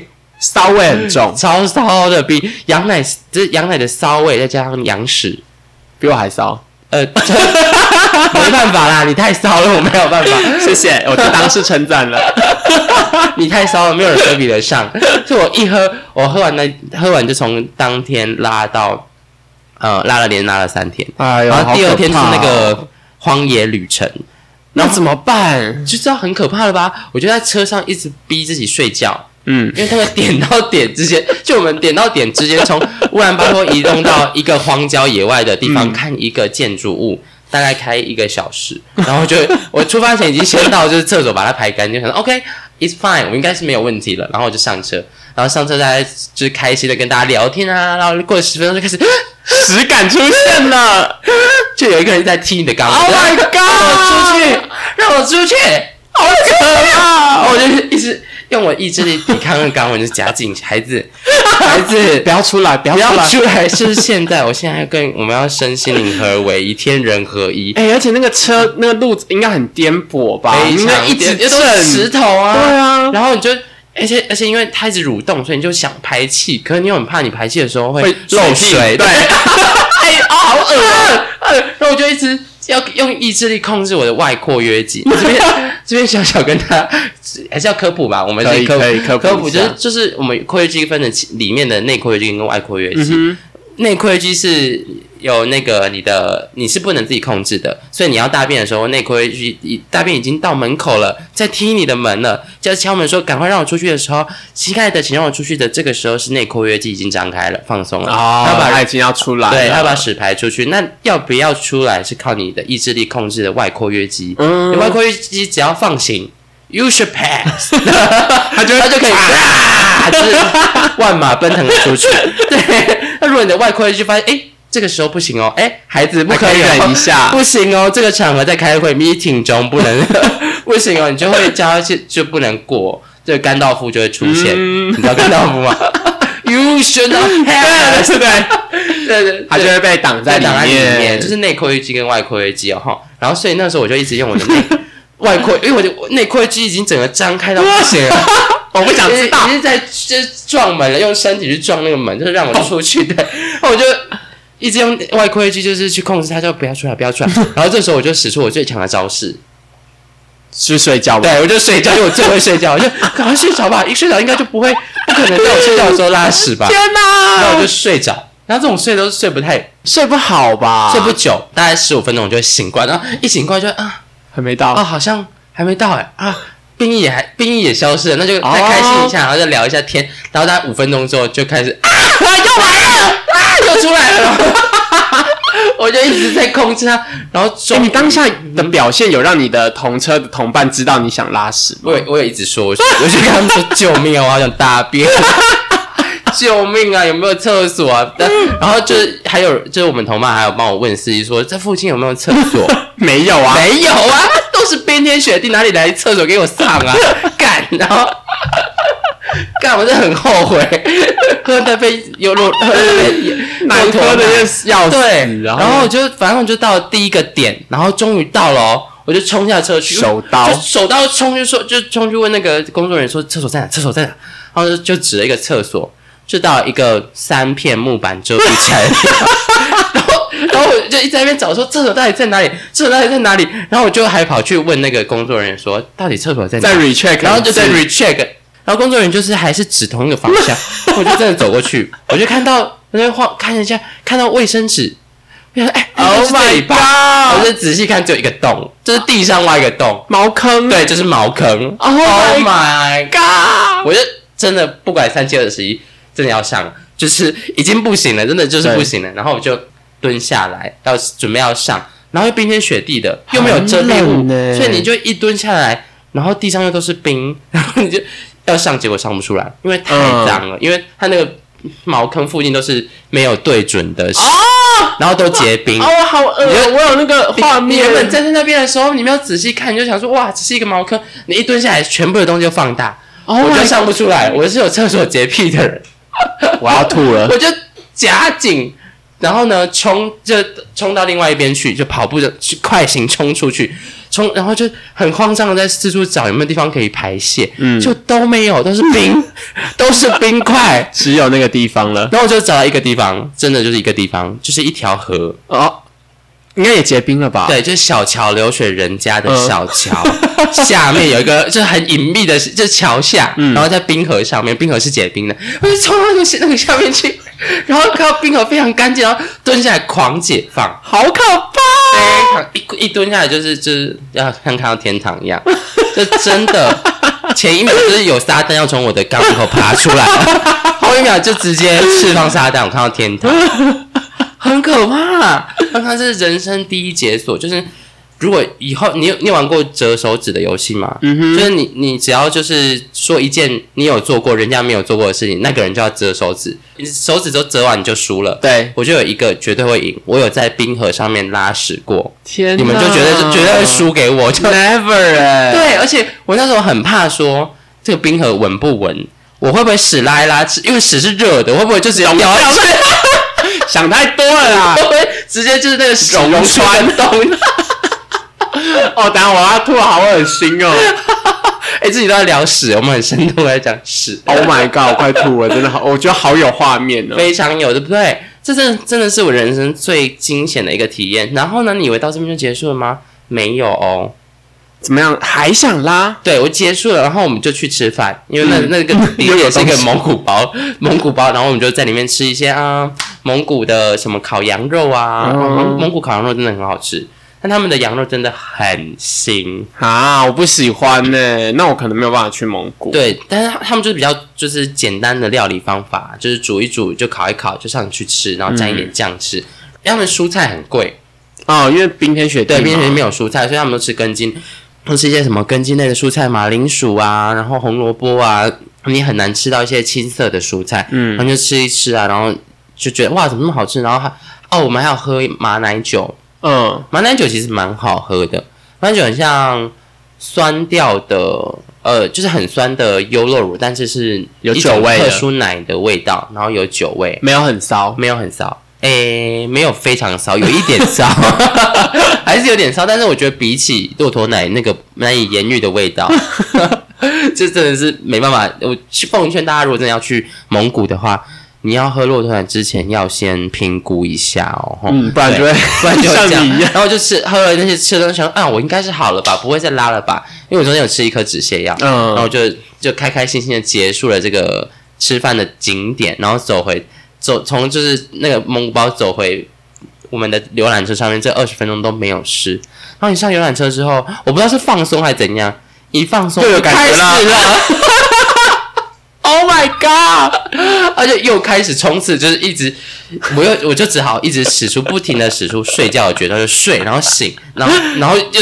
Speaker 2: 骚味很重，
Speaker 1: 超骚的，比羊奶这羊奶的骚味再加上羊屎，
Speaker 2: 比我还骚。
Speaker 1: 呃，没 没办法啦，你太骚了，我没有办法。
Speaker 2: 谢谢，我就当是称赞了。
Speaker 1: 你太骚了，没有人可以比得上。就我一喝，我喝完那喝完就从当天拉到呃拉了连拉了三天，
Speaker 2: 哎呦
Speaker 1: 然后第二天是那个荒野旅程，
Speaker 2: 那怎么办？
Speaker 1: 就知道很可怕了吧？我就在车上一直逼自己睡觉。
Speaker 2: 嗯，
Speaker 1: 因为他们点到点之间，就我们点到点之间，从乌兰巴托移动到一个荒郊野外的地方、
Speaker 2: 嗯
Speaker 1: 看一个建筑物，大概开一个小时。然后就 我出发前已经先到就是厕所把它排干净，想说 OK，it's fine，我应该是没有问题了。然后我就上车，然后上车大家就是开心的跟大家聊天啊，然后过了十分钟就开始，
Speaker 2: 实感出现了。
Speaker 1: 就有一个人在踢你的肛门
Speaker 2: Oh my god！
Speaker 1: 让我出去，让我出去，
Speaker 2: 好可怕
Speaker 1: 我就一直用我意志力抵抗那个肛门，就夹紧孩子，孩子
Speaker 2: 不要出来，不要
Speaker 1: 不要
Speaker 2: 出来。
Speaker 1: 出来，就是现在，我现在要跟我们要身心灵合为一，天人合一，
Speaker 2: 哎、而且那个车那个路子应该很颠簸吧？
Speaker 1: 非
Speaker 2: 应该一直
Speaker 1: 都是石
Speaker 2: 震。
Speaker 1: 头啊，
Speaker 2: 对啊
Speaker 1: 然后你就。而且而且，因为它一直蠕动，所以你就想排气，可是你又很怕你排气的时候会
Speaker 2: 会
Speaker 1: 漏
Speaker 2: 水
Speaker 1: 水，
Speaker 2: 对
Speaker 1: 哎啊，好恶啊！呃然后我就一直要用意志力控制我的外扩约肌。这边这边小小跟他还是要科普吧，我们
Speaker 2: 可以
Speaker 1: 是科
Speaker 2: 可以科普
Speaker 1: 科普，就是就是我们括约肌分成里面的内括约肌跟外括约肌。
Speaker 2: 嗯
Speaker 1: 内括约肌是有那个你的你是不能自己控制的，所以你要大便的时候，内括约肌已大便已经到门口了，在踢你的门了，就敲门说赶快让我出去的时候，亲爱的，请让我出去的。这个时候是内括约肌已经张开了，放松了，
Speaker 2: 哼，哦，
Speaker 1: 他把
Speaker 2: 他已经要出来了，
Speaker 1: 对，他把屎排出去。那要不要出来是靠你的意志力控制的外括约肌。
Speaker 2: 嗯
Speaker 1: 你外括约肌只要放行，you should pass，
Speaker 2: 他就
Speaker 1: 他就可以啊，就是万马奔腾的出去。对，那如果你的外括约肌发现，哎，这个时候不行哦，哎，孩子不可以、
Speaker 2: 忍一下
Speaker 1: 不行哦，这个场合在开会 meeting 中不能 不行哦，你就会叫他去就不能过，这个甘道夫就会出现。
Speaker 2: 嗯
Speaker 1: 你知道甘道夫吗？You should not pass，
Speaker 2: 对对
Speaker 1: 对对，
Speaker 2: 他就会被挡在
Speaker 1: 挡在里
Speaker 2: 面，
Speaker 1: 就是内扩约肌跟外扩约肌哦哈。然后所以那时候我就一直用我的内外扩，因为我的内括约肌已经整个张开到不行了，
Speaker 2: 我不想知道
Speaker 1: 已。经在就是撞门了，用身体去撞那个门，就是让我出去的。然后我就一直用外括约肌，就是去控制它，就不要出来，不要出来。然后这时候我就使出我最强的招式，
Speaker 2: 去睡觉吧。
Speaker 1: 对我就睡觉，因为我最会睡觉，我就赶快睡着吧，一睡着应该就不会不可能在我睡觉的时候拉屎吧。
Speaker 2: 天哪
Speaker 1: 然后我就，睡着，然后这种睡都睡不太
Speaker 2: 睡不好吧？
Speaker 1: 睡不久，大概十五分钟我就会醒过来，然后一醒过来就啊
Speaker 2: 还没到
Speaker 1: 啊，好像还没到哎啊，病疫也还病疫也消失了，那就再开心一下，然后再聊一下天，然后大概五分钟之后就开始啊，又来了啊，又出来了，我就一直在控制它，然后
Speaker 2: 哎，
Speaker 1: 终于
Speaker 2: 你当下的表现有让你的同车的同伴知道你想拉屎吗？
Speaker 1: 我也我也一直说，我就 我就跟他们说救命啊，我好想大便。救命啊！有没有厕所啊？但然后就是还有就是我们同伴还有帮我问司机说这附近有没有厕所？
Speaker 2: 没有啊，
Speaker 1: 没有啊，都是冰天雪地，哪里来厕所给我上啊？干，然后干，我真的很后悔，喝那杯优酪，喝那杯
Speaker 2: 难喝的要要死，
Speaker 1: 对，
Speaker 2: 然
Speaker 1: 然后我就反正我就到了第一个点，然后终于到了哦，我就冲下车去，
Speaker 2: 手刀
Speaker 1: 就手刀冲去说，就冲去问那个工作人员说厕所在哪？厕所在哪？然后就就指了一个厕所，就到一个三片木板遮蔽起来的地方，然后然后我就一直在那边找说厕所到底在哪里？厕所到底在哪里？然后我就还跑去问那个工作人员说，到底厕所在哪
Speaker 2: 再
Speaker 1: 里
Speaker 2: ？recheck，
Speaker 1: 然后就在 recheck，然后工作人员就是还是指同一个方向，我就真的走过去，我就看到我在晃看一下，看到卫生纸，我想哎
Speaker 2: Oh my god
Speaker 1: 我就仔细看，只有一个洞，就是地上挖一个洞，
Speaker 2: 茅坑，
Speaker 1: 对，就是茅坑。
Speaker 2: Oh
Speaker 1: Oh
Speaker 2: my god！god，
Speaker 1: 我就真的不管三七二十一，真的要上，就是已经不行了，真的就是不行了。然后我就蹲下来，要准备要上，然后又冰天雪地的，又没有遮蔽物所以你就一蹲下来，然后地上又都是冰，然后你就要上，结果上不出来，因为太脏了，因为它那个茅坑附近都是没有对准的哦，然后都结冰。
Speaker 2: 哦，好恶，我有那个画
Speaker 1: 你
Speaker 2: 面，
Speaker 1: 原本站在那边的时候，你没有仔细看，你就想说哇，只是一个茅坑。你一蹲下来，全部的东西就放大
Speaker 2: ，Oh
Speaker 1: 我就上不出来。我是有厕所洁癖的人，
Speaker 2: 我要吐了，
Speaker 1: 我就夹紧，然后呢冲就冲到另外一边去，就跑步就去快行冲出去，冲，然后就很慌张的在四处找有没有地方可以排泄，
Speaker 2: 嗯。
Speaker 1: 就都没有，都是冰，都是冰块。
Speaker 2: 只有那个地方了。
Speaker 1: 然后我就找到一个地方，真的就是一个地方，就是一条河，
Speaker 2: 哦，应该也结冰了吧？，
Speaker 1: 对，就是小桥流水人家的小桥，下面有一个就是很隐秘的，就是桥下，然后在冰河上面，冰河是结冰的，我就冲到那个那个下面去，然后看到冰河非常干净，然后蹲下来狂解放，
Speaker 2: 好可怕！
Speaker 1: 非常一一蹲下来就是就是要像看到天堂一样，就真的 前一秒就是有撒旦要从我的肛门口爬出来，后一秒就直接释放撒旦，我看到天堂，很可怕。刚刚是人生第一解锁，就是如果以后你有你有玩过折手指的游戏吗？嗯哼，就是你你只要就是说一件你有做过人家没有做过的事情，那个人就要折手指，你手指都折完你就输了。
Speaker 2: 对，
Speaker 1: 我就有一个绝对会赢，我有在冰河上面拉屎过，
Speaker 2: 天，
Speaker 1: 你们就觉得就绝对会输给我，就
Speaker 2: Never 哎、
Speaker 1: 对，而且我那时候很怕说这个冰河稳不稳，我会不会屎拉一拉，因为屎是热的，会不会就直接 掉下去？
Speaker 2: 想太多了啦
Speaker 1: 直接就是那个屎
Speaker 2: 溶穿
Speaker 1: 洞？
Speaker 2: 哦，等一下我要吐，好恶心哦
Speaker 1: 哎、自己都在聊屎，我们很深度在讲屎
Speaker 2: ，！Oh my god，我快吐了，真的好，我觉得好有画面哦。
Speaker 1: 非常有，对不对？这真的真的是我人生最惊险的一个体验。然后呢，你以为到这边就结束了吗？没有哦。
Speaker 2: 怎么样？还想拉？
Speaker 1: 对我结束了，然后我们就去吃饭，因为那、
Speaker 2: 嗯
Speaker 1: 那个也是一个蒙古包，蒙古包，然后我们就在里面吃一些啊蒙古的什么烤羊肉啊，
Speaker 2: 哦。
Speaker 1: 蒙蒙古烤羊肉真的很好吃，但他们的羊肉真的很腥，
Speaker 2: 啊，我不喜欢呢、那我可能没有办法去蒙古。，
Speaker 1: 对，但是他们就是比较就是简单的料理方法，就是煮一煮就烤一烤就上去吃，然后沾一点酱吃。他们蔬菜很贵，
Speaker 2: 哦，因为冰天雪地
Speaker 1: 对，冰天雪地没有蔬菜，所以他们都吃根茎，都吃一些什么根茎类的蔬菜，马铃薯啊，然后红萝卜啊，你很难吃到一些青色的蔬菜，
Speaker 2: 嗯。
Speaker 1: 然后就吃一吃啊，然后就觉得哇，怎么那么好吃？然后还哦，我们还要喝马奶酒，
Speaker 2: 嗯，
Speaker 1: 马奶酒其实蛮好喝的，马奶酒很像酸掉的，呃，就是很酸的优酪乳，但是是
Speaker 2: 有酒味的
Speaker 1: 特殊奶的味道，然后有酒味，
Speaker 2: 没有很骚。
Speaker 1: 没有很骚，诶，没有非常骚，有一点骚，还是有点骚，但是我觉得比起骆驼奶那个难以言喻的味道，这真的是没办法。我去奉劝大家，如果真的要去蒙古的话，你要喝骆驼奶之前要先评估一下哦，
Speaker 2: 嗯，不然就会
Speaker 1: 不然就会这样
Speaker 2: 像你一样。
Speaker 1: 然后就吃喝了那些吃的东西，想啊，我应该是好了吧，不会再拉了吧？因为我昨天有吃一颗止泻药，嗯然
Speaker 2: 嗯，
Speaker 1: 后就就开开心心的结束了这个吃饭的景点，然后走回走从就是那个蒙古包走回我们的游览车上面，这二十分钟都没有事。然后你上游览车之后，我不知道是放松还是怎样，一放松
Speaker 2: 就有感觉了
Speaker 1: 开始了 Oh my god！而且又开始冲刺，就是一直，我又我就只好一直使出不停的使出睡觉的绝招，就睡，然后醒，然后然后又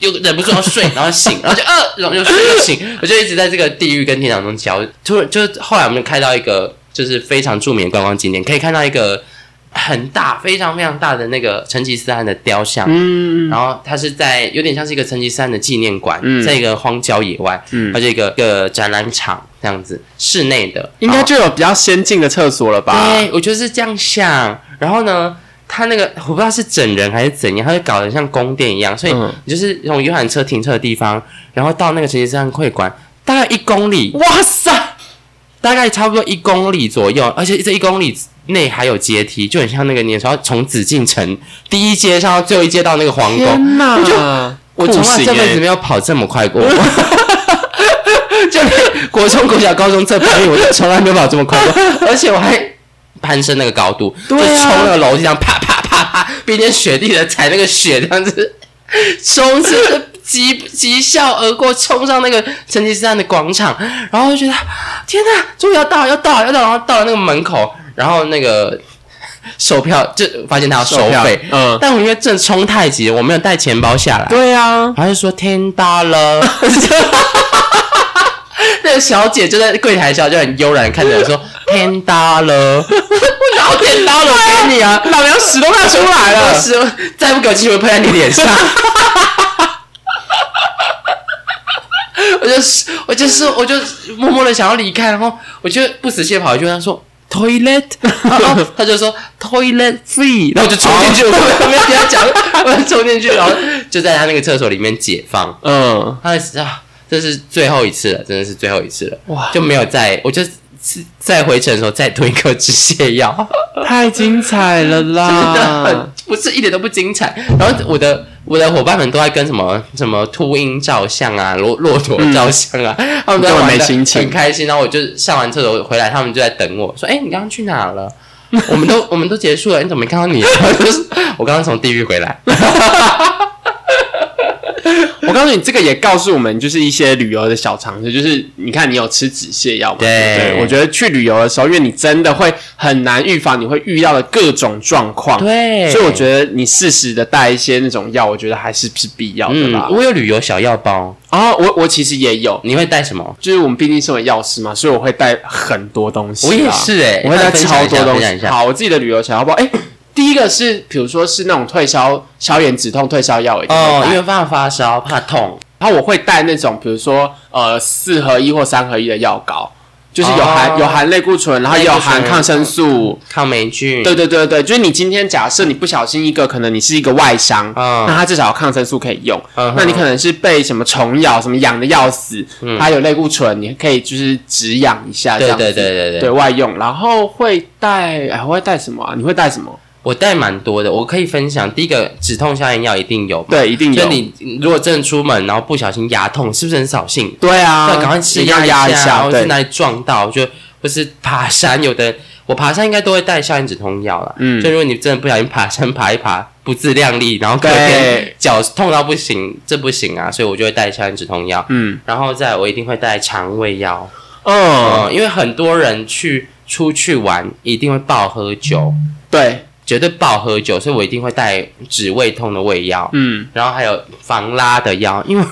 Speaker 1: 又又忍不住要睡，然后醒，然后就呃，然后又睡又醒，我就一直在这个地狱跟天堂中交。突然就是后来我们开到一个就是非常著名的观光景点，可以看到一个很大、非常非常大的那个成吉思汗的雕像，
Speaker 2: 嗯，
Speaker 1: 然后它是在有点像是一个成吉思汗的纪念馆，
Speaker 2: 嗯。
Speaker 1: 在一个荒郊野外，
Speaker 2: 嗯。
Speaker 1: 它就一个一个展览场这样子，室内的，
Speaker 2: 应该就有比较先进的厕所了吧？
Speaker 1: 对，我就是这样。想。然后呢，他那个我不知道是整人还是怎样，他就搞得像宫殿一样，所以
Speaker 2: 嗯。
Speaker 1: 你就是从游览车停车的地方，然后到那个成吉思汗会馆，大概一公里，哇塞，大概差不多一公里左右，而且这一公里。内还有阶梯，就很像那个你说从紫禁城第一阶上到最后一阶到那个皇宫，
Speaker 2: 我就！
Speaker 1: 我从来这辈子没有跑这么快过，就连国中、国小、高中这排名，我就从来没有跑这么快过，而且我还攀升那个高度，
Speaker 2: 对啊。
Speaker 1: 就冲那个楼梯上啪啪啪啪，冰天雪地的踩那个雪，这样子 冲是疾疾啸而过，冲上那个成吉思汗的广场，然后我就觉得天哪，终于要到，要到，要到，然后到了那个门口，然后那个 售票就发现他要收费，
Speaker 2: 嗯，
Speaker 1: 但我因为正冲太急，我没有带钱包下来，
Speaker 2: 对啊，
Speaker 1: 他就说天大了。那个小姐就在柜台笑，就很悠然看着我说：“天大了，我老天大了，我给你啊！”
Speaker 2: 老娘屎都快出来
Speaker 1: 我
Speaker 2: 了。
Speaker 1: 是再不给我机会喷在你脸上。我就是我就是我就默默的想要离开，然后我就不死心地跑去跟他说 toilet，然 后他就说 toilet free，然后我就冲进去，我根本没有跟他讲，我就冲进去，然后就在他那个厕所里面解放。
Speaker 2: 嗯，
Speaker 1: 他啊，这是最后一次了，真的是最后一次了，
Speaker 2: 哇，
Speaker 1: 就没有再，我就再回程的时候再吞一颗止泻药，
Speaker 2: 太精彩了啦
Speaker 1: 真的很！不是一点都不精彩。然后我的我的伙伴们都在跟什么什么秃鹰照相啊，骆骆驼照相啊，他们都玩得
Speaker 2: 没心情
Speaker 1: 很开心。然后我就上完厕所回来，他们就在等我说：“哎、你刚刚去哪了？” 我们都我们都结束了，你怎么没看到你、啊？就是我刚刚从地狱回来。
Speaker 2: 我告诉你，这个也告诉我们，就是一些旅游的小常识，就是你看你有吃止泻药吗？
Speaker 1: 对
Speaker 2: 对，我觉得去旅游的时候，因为你真的会很难预防你会遇到的各种状况，
Speaker 1: 对
Speaker 2: 所以我觉得你适时的带一些那种药，我觉得还是是必要的
Speaker 1: 嗯
Speaker 2: 啦。，
Speaker 1: 我有旅游小药包，
Speaker 2: 啊、我我其实也有，
Speaker 1: 你会带什么？
Speaker 2: 就是我们毕竟身为药师嘛，所以我会带很多东西啊。
Speaker 1: 我也是欸
Speaker 2: 我会带超多东西。好，我自己的旅游小药包，哎、第一个是比如说是那种退烧消炎止痛退烧药，
Speaker 1: 哦，
Speaker 2: 带
Speaker 1: 因为怕发烧怕痛，
Speaker 2: 然后我会带那种，比如说呃四合一或三合一的药膏，就是有含、
Speaker 1: 哦
Speaker 2: 有含类固醇，然后也有含抗生素。
Speaker 1: 抗霉菌。
Speaker 2: 对对对对，就是你今天假设你不小心一个可能你是一个外伤，
Speaker 1: 嗯
Speaker 2: 那它至少有抗生素可以用。
Speaker 1: 嗯
Speaker 2: 那你可能是被什么虫咬，什么痒的要死，它有类固醇，你可以就是止痒一下这
Speaker 1: 对
Speaker 2: 样子。
Speaker 1: 对对对对
Speaker 2: 对外用，然后会带，哎，我会带什么啊？你会带什么？
Speaker 1: 我带蛮多的，我可以分享。第一个止痛消炎药一定有嘛，
Speaker 2: 对，一定有。
Speaker 1: 就你如果真的出门，然后不小心牙痛，是不是很扫兴？
Speaker 2: 对啊，
Speaker 1: 对，赶快吃
Speaker 2: 一定要压
Speaker 1: 一下，然后去哪里撞到，就或是爬山，有的我爬山应该都会带消炎止痛药啦。
Speaker 2: 嗯
Speaker 1: 就如果你真的不小心爬山爬一爬，不自量力，然后隔天
Speaker 2: 对，
Speaker 1: 脚痛到不行，这不行啊，所以我就会带消炎止痛药。
Speaker 2: 嗯，
Speaker 1: 然后再我一定会带肠胃药，
Speaker 2: 哦，
Speaker 1: 嗯，因为很多人去出去玩一定会爆喝酒，
Speaker 2: 对，
Speaker 1: 绝对暴喝酒，所以我一定会带止胃痛的胃药。
Speaker 2: 嗯，
Speaker 1: 然后还有防拉的药，因为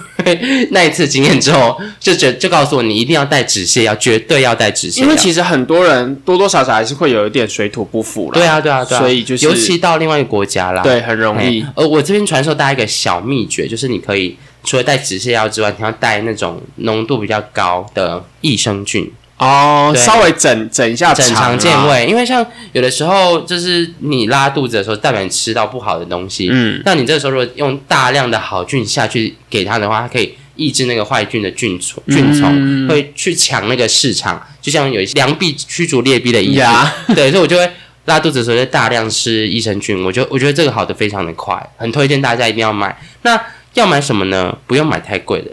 Speaker 1: 那一次经验之后，就觉就告诉我你一定要带止泻药，绝对要带止泻药。
Speaker 2: 因为其实很多人多多少少还是会有一点水土不服了。
Speaker 1: 对啊，对啊，对啊，
Speaker 2: 所以就是
Speaker 1: 尤其到另外一个国家啦，
Speaker 2: 对，很容易
Speaker 1: 哎。而我这边传授大家一个小秘诀，就是你可以除了带止泻药之外，你要带那种浓度比较高的益生菌，
Speaker 2: 哦，稍微整整一下
Speaker 1: 整肠
Speaker 2: 肠
Speaker 1: 健。胃。因为像有的时候就是你拉肚子的时候，代表你吃到不好的东西，
Speaker 2: 嗯，
Speaker 1: 那你这个时候如果用大量的好菌下去给它的话，它可以抑制那个坏菌的菌虫，菌虫、
Speaker 2: 嗯
Speaker 1: 会去抢那个市场，就像有一些良币驱逐劣币的意思。对，所以我就会拉肚子的时候就大量吃益生菌，我觉得我觉得这个好的非常的快，很推荐大家一定要买。那要买什么呢？不用买太贵的，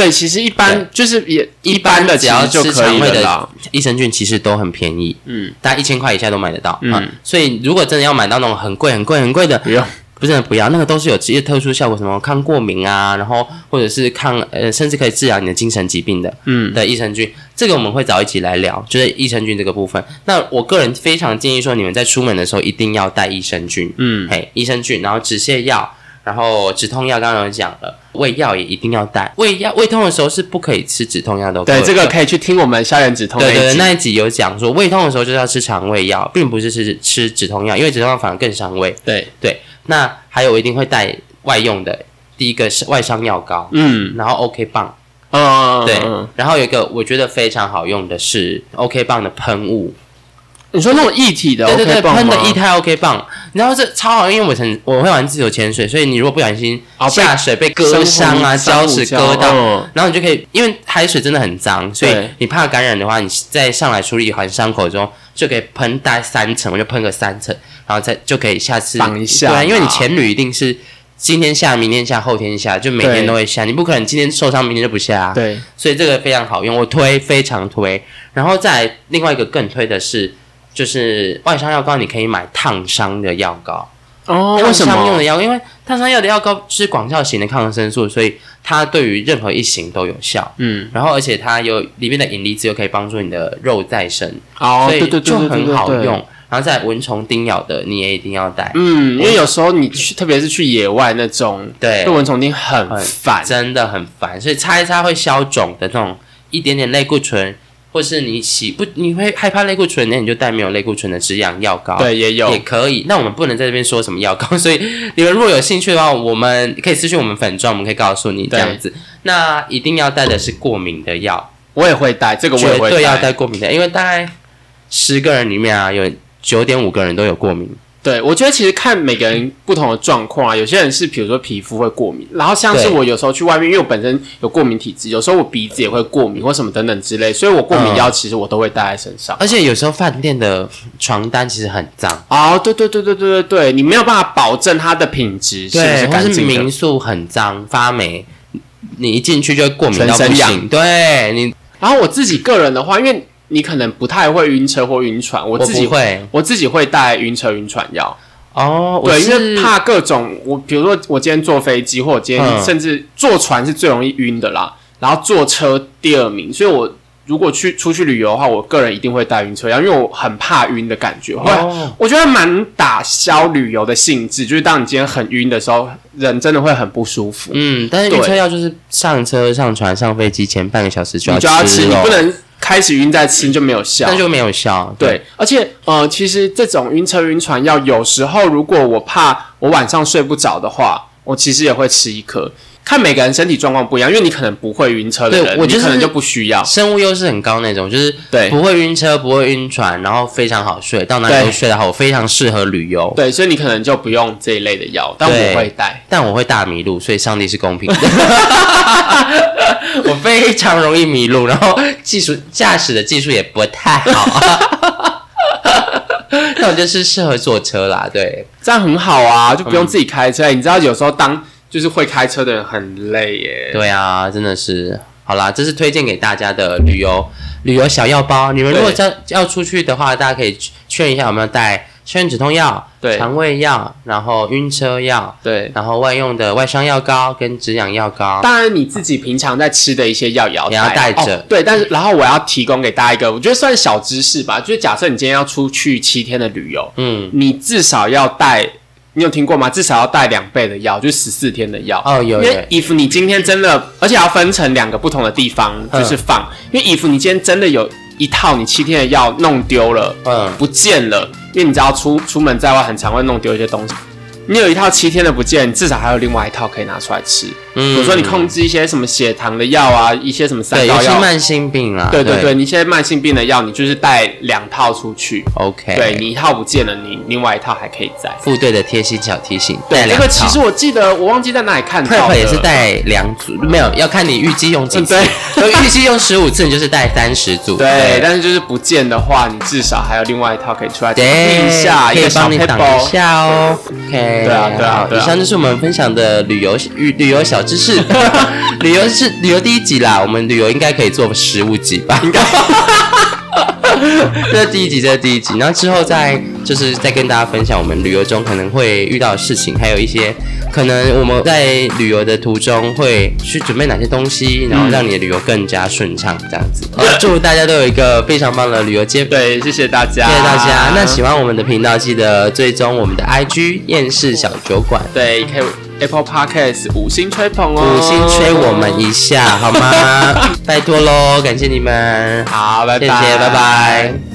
Speaker 2: 对，其实一般就是也
Speaker 1: 一
Speaker 2: 般的
Speaker 1: 只要
Speaker 2: 就可以
Speaker 1: 的。益生菌其实都很便宜，
Speaker 2: 嗯，
Speaker 1: 大概一千块以下都买得到。
Speaker 2: 嗯。
Speaker 1: 啊所以如果真的要买到那种很贵、很贵、很贵的，
Speaker 2: 不用。
Speaker 1: 不是不要，那个都是有职业特殊效果，什么抗过敏啊，然后或者是抗呃，甚至可以治疗你的精神疾病的，
Speaker 2: 嗯。
Speaker 1: 的益生菌，这个我们会早一起来聊，就是益生菌这个部分。那我个人非常建议说，你们在出门的时候一定要带益生菌，
Speaker 2: 嗯，
Speaker 1: 嘿，益生菌，然后止泻药，然后止痛药刚刚有讲了，胃药也一定要带，胃药胃痛的时候是不可以吃止痛药的，
Speaker 2: 对，这个可以去听我们消炎止痛
Speaker 1: 对对对，那一集有讲说，胃痛的时候就是要吃肠胃药，并不是吃吃止痛药，因为止痛药反而更伤胃。
Speaker 2: 对，
Speaker 1: 对，那还有我一定会带外用的，第一个是外伤药膏，
Speaker 2: 嗯。
Speaker 1: 然后 OK 棒，
Speaker 2: 嗯，
Speaker 1: 对
Speaker 2: 嗯，
Speaker 1: 然后有一个我觉得非常好用的是 OK 棒的喷雾，
Speaker 2: 你说那种液体的
Speaker 1: 对对对喷的液态 OK 棒，然后这超好用，因为我曾我会玩自由潜水，所以你如果不小心下水被割伤啊，礁石割到，
Speaker 2: 嗯
Speaker 1: 然后你就可以，因为海水真的很脏，所以你怕感染的话，你在上来处理完伤口之后，就可以喷大概三层，我就喷个三层，然后再就可以下次
Speaker 2: 挡一下
Speaker 1: 对啊，因为你
Speaker 2: 嘛
Speaker 1: 前旅一定是今天下，明天下，后天下，就每天都会下，你不可能今天受伤，明天就不下、啊。
Speaker 2: 对，
Speaker 1: 所以这个非常好用，我推非常推。然后再另外一个更推的是，就是外伤药膏，你可以买烫伤的药膏。
Speaker 2: 哦，为
Speaker 1: 烫？伤用的药，因为烫伤药的药膏是广效型的抗生素，所以它对于任何一型都有效。
Speaker 2: 嗯，
Speaker 1: 然后而且它有里面的银离子又可以帮助你的肉再生，
Speaker 2: 哦，
Speaker 1: 所以
Speaker 2: 对对对
Speaker 1: 就很好用。然后在蚊虫叮咬的，你也一定要带。
Speaker 2: 嗯，因为有时候你去，特别是去野外那种，
Speaker 1: 对
Speaker 2: 对蚊虫叮很
Speaker 1: 很
Speaker 2: 烦。
Speaker 1: 真的很烦，所以擦一擦会消肿的那种一点点类固醇，或是你洗不你会害怕类固醇，那你就带没有类固醇的止痒药膏。
Speaker 2: 对，也有
Speaker 1: 也可以。那我们不能在这边说什么药膏，所以你们如果有兴趣的话，我们可以私信我们粉状，我们可以告诉你这样子。那一定要带的是过敏的药，
Speaker 2: 我也会带，这个我也会
Speaker 1: 绝对要带过敏的，因为大概十个人里面啊，有九点五个人都有过敏。
Speaker 2: 对，我觉得其实看每个人不同的状况啊，有些人是比如说皮肤会过敏，然后像是我有时候去外面，因为我本身有过敏体质，有时候我鼻子也会过敏或什么等等之类，所以我过敏
Speaker 1: 嗯
Speaker 2: 药其实我都会带在身上。
Speaker 1: 而且有时候饭店的床单其实很脏，
Speaker 2: 哦，对对对对对对对，你没有办法保证它的品质是不是
Speaker 1: 民。宿很脏发霉，你一进去就会过敏到不行。对你，
Speaker 2: 然后我自己个人的话，因为你可能不太会晕车或晕船，我
Speaker 1: 我
Speaker 2: 自己
Speaker 1: 不会
Speaker 2: 我自己会带晕车晕船药。
Speaker 1: 哦，
Speaker 2: 对，因为怕各种我，比如说我今天坐飞机，或者今天
Speaker 1: 嗯
Speaker 2: 甚至坐船是最容易晕的啦，然后坐车第二名，所以我如果去出去旅游的话，我个人一定会带晕车药，因为我很怕晕的感觉，会、
Speaker 1: 哦
Speaker 2: 我觉得蛮打消旅游的兴致，就是当你今天很晕的时候，人真的会很不舒服，
Speaker 1: 嗯，但是
Speaker 2: 对
Speaker 1: 晕车药就是上车、上船、上飞机前半个小时就要
Speaker 2: 你就要吃，你不能开始晕再吃就没有效
Speaker 1: 那。就没有效。
Speaker 2: 对，而且呃，其实这种晕车晕船药，有时候如果我怕我晚上睡不着的话，我其实也会吃一颗。看每个人身体状况不一样，因为你可能不会晕车的人，
Speaker 1: 对我就是
Speaker 2: 你可能就不需要。
Speaker 1: 生物优势很高那种，就是
Speaker 2: 对
Speaker 1: 不会晕车、不会晕船，然后非常好睡，到哪里
Speaker 2: 对
Speaker 1: 都睡得好，我非常适合旅游。
Speaker 2: 对，所以你可能就不用这一类的药，但
Speaker 1: 对
Speaker 2: 我会带。
Speaker 1: 但我会大迷路，所以上帝是公平的。我非常容易迷路，然后技术驾驶的技术也不太好。那我就是适合坐车啦，对，
Speaker 2: 这样很好啊，就不用自己开车。你知道有时候当就是会开车的人很累耶。
Speaker 1: 对啊，真的是。好啦，这是推荐给大家的旅游旅游小药包。你们如果
Speaker 2: 对
Speaker 1: 要要出去的话，大家可以确认一下有没有带消炎止痛药、
Speaker 2: 对
Speaker 1: 肠胃药，然后晕车药，
Speaker 2: 对，
Speaker 1: 然后外用的外伤药膏跟止痒药膏。
Speaker 2: 当然你自己平常在吃的一些药也要
Speaker 1: 也要带着
Speaker 2: 哦对，但是然后我要提供给大家一个，我觉得算小知识吧，就是假设你今天要出去七天的旅游，
Speaker 1: 嗯，
Speaker 2: 你至少要带，你有听过吗？至少要带两倍的药，就是十四天的药。
Speaker 1: 哦，有有
Speaker 2: 因为 if 你今天真的，而且要分成两个不同的地方，
Speaker 1: 嗯
Speaker 2: 就是放。因为 if 你今天真的有一套你七天的药弄丢了，
Speaker 1: 嗯，
Speaker 2: 不见了，因为你知道出出门在外很常会弄丢一些东西。你有一套七天的不见，你至少还有另外一套可以拿出来吃。
Speaker 1: 嗯
Speaker 2: 比如说你控制一些什么血糖的药啊，一些什么三高药，
Speaker 1: 些慢性病啊，
Speaker 2: 对对对，你一些慢性病的药，你就是带两套出去。
Speaker 1: ，OK，
Speaker 2: 对你一套不见了，你另外一套还可以在。
Speaker 1: 副队的贴心小提醒，对
Speaker 2: 这
Speaker 1: 两套。
Speaker 2: 个其实我记得我忘记在哪里看到的，
Speaker 1: 也是带两组，没有要看你预计用几
Speaker 2: 嗯
Speaker 1: 次。
Speaker 2: 对
Speaker 1: 对，预计用十五次，你就是带三十组。
Speaker 2: 对，但是就是不见的话，你至少还有另外一套可以出来
Speaker 1: 对，
Speaker 2: 听一下，
Speaker 1: 可以帮你挡一下哦。OK，
Speaker 2: 对啊对啊对啊
Speaker 1: 以上就是我们分享的旅游旅旅游小知识，旅游是旅游第一集啦，我们旅游应该可以做十五集吧？应该。这是第一集，这是第一集，然后之后再就是再跟大家分享我们旅游中可能会遇到的事情，还有一些可能我们在旅游的途中会去准备哪些东西，然后让你的旅游更加顺畅，这样子。好祝大家都有一个非常棒的旅游节
Speaker 2: 对，谢谢大家，
Speaker 1: 谢谢大家。那喜欢我们的频道，记得追踪我们的 IG 厌世小酒馆，
Speaker 2: 对可以 Apple Podcast 五星吹捧哦，
Speaker 1: 五星吹我们一下好吗？拜托喽，感谢你们，
Speaker 2: 好，拜拜，
Speaker 1: 谢谢，拜拜。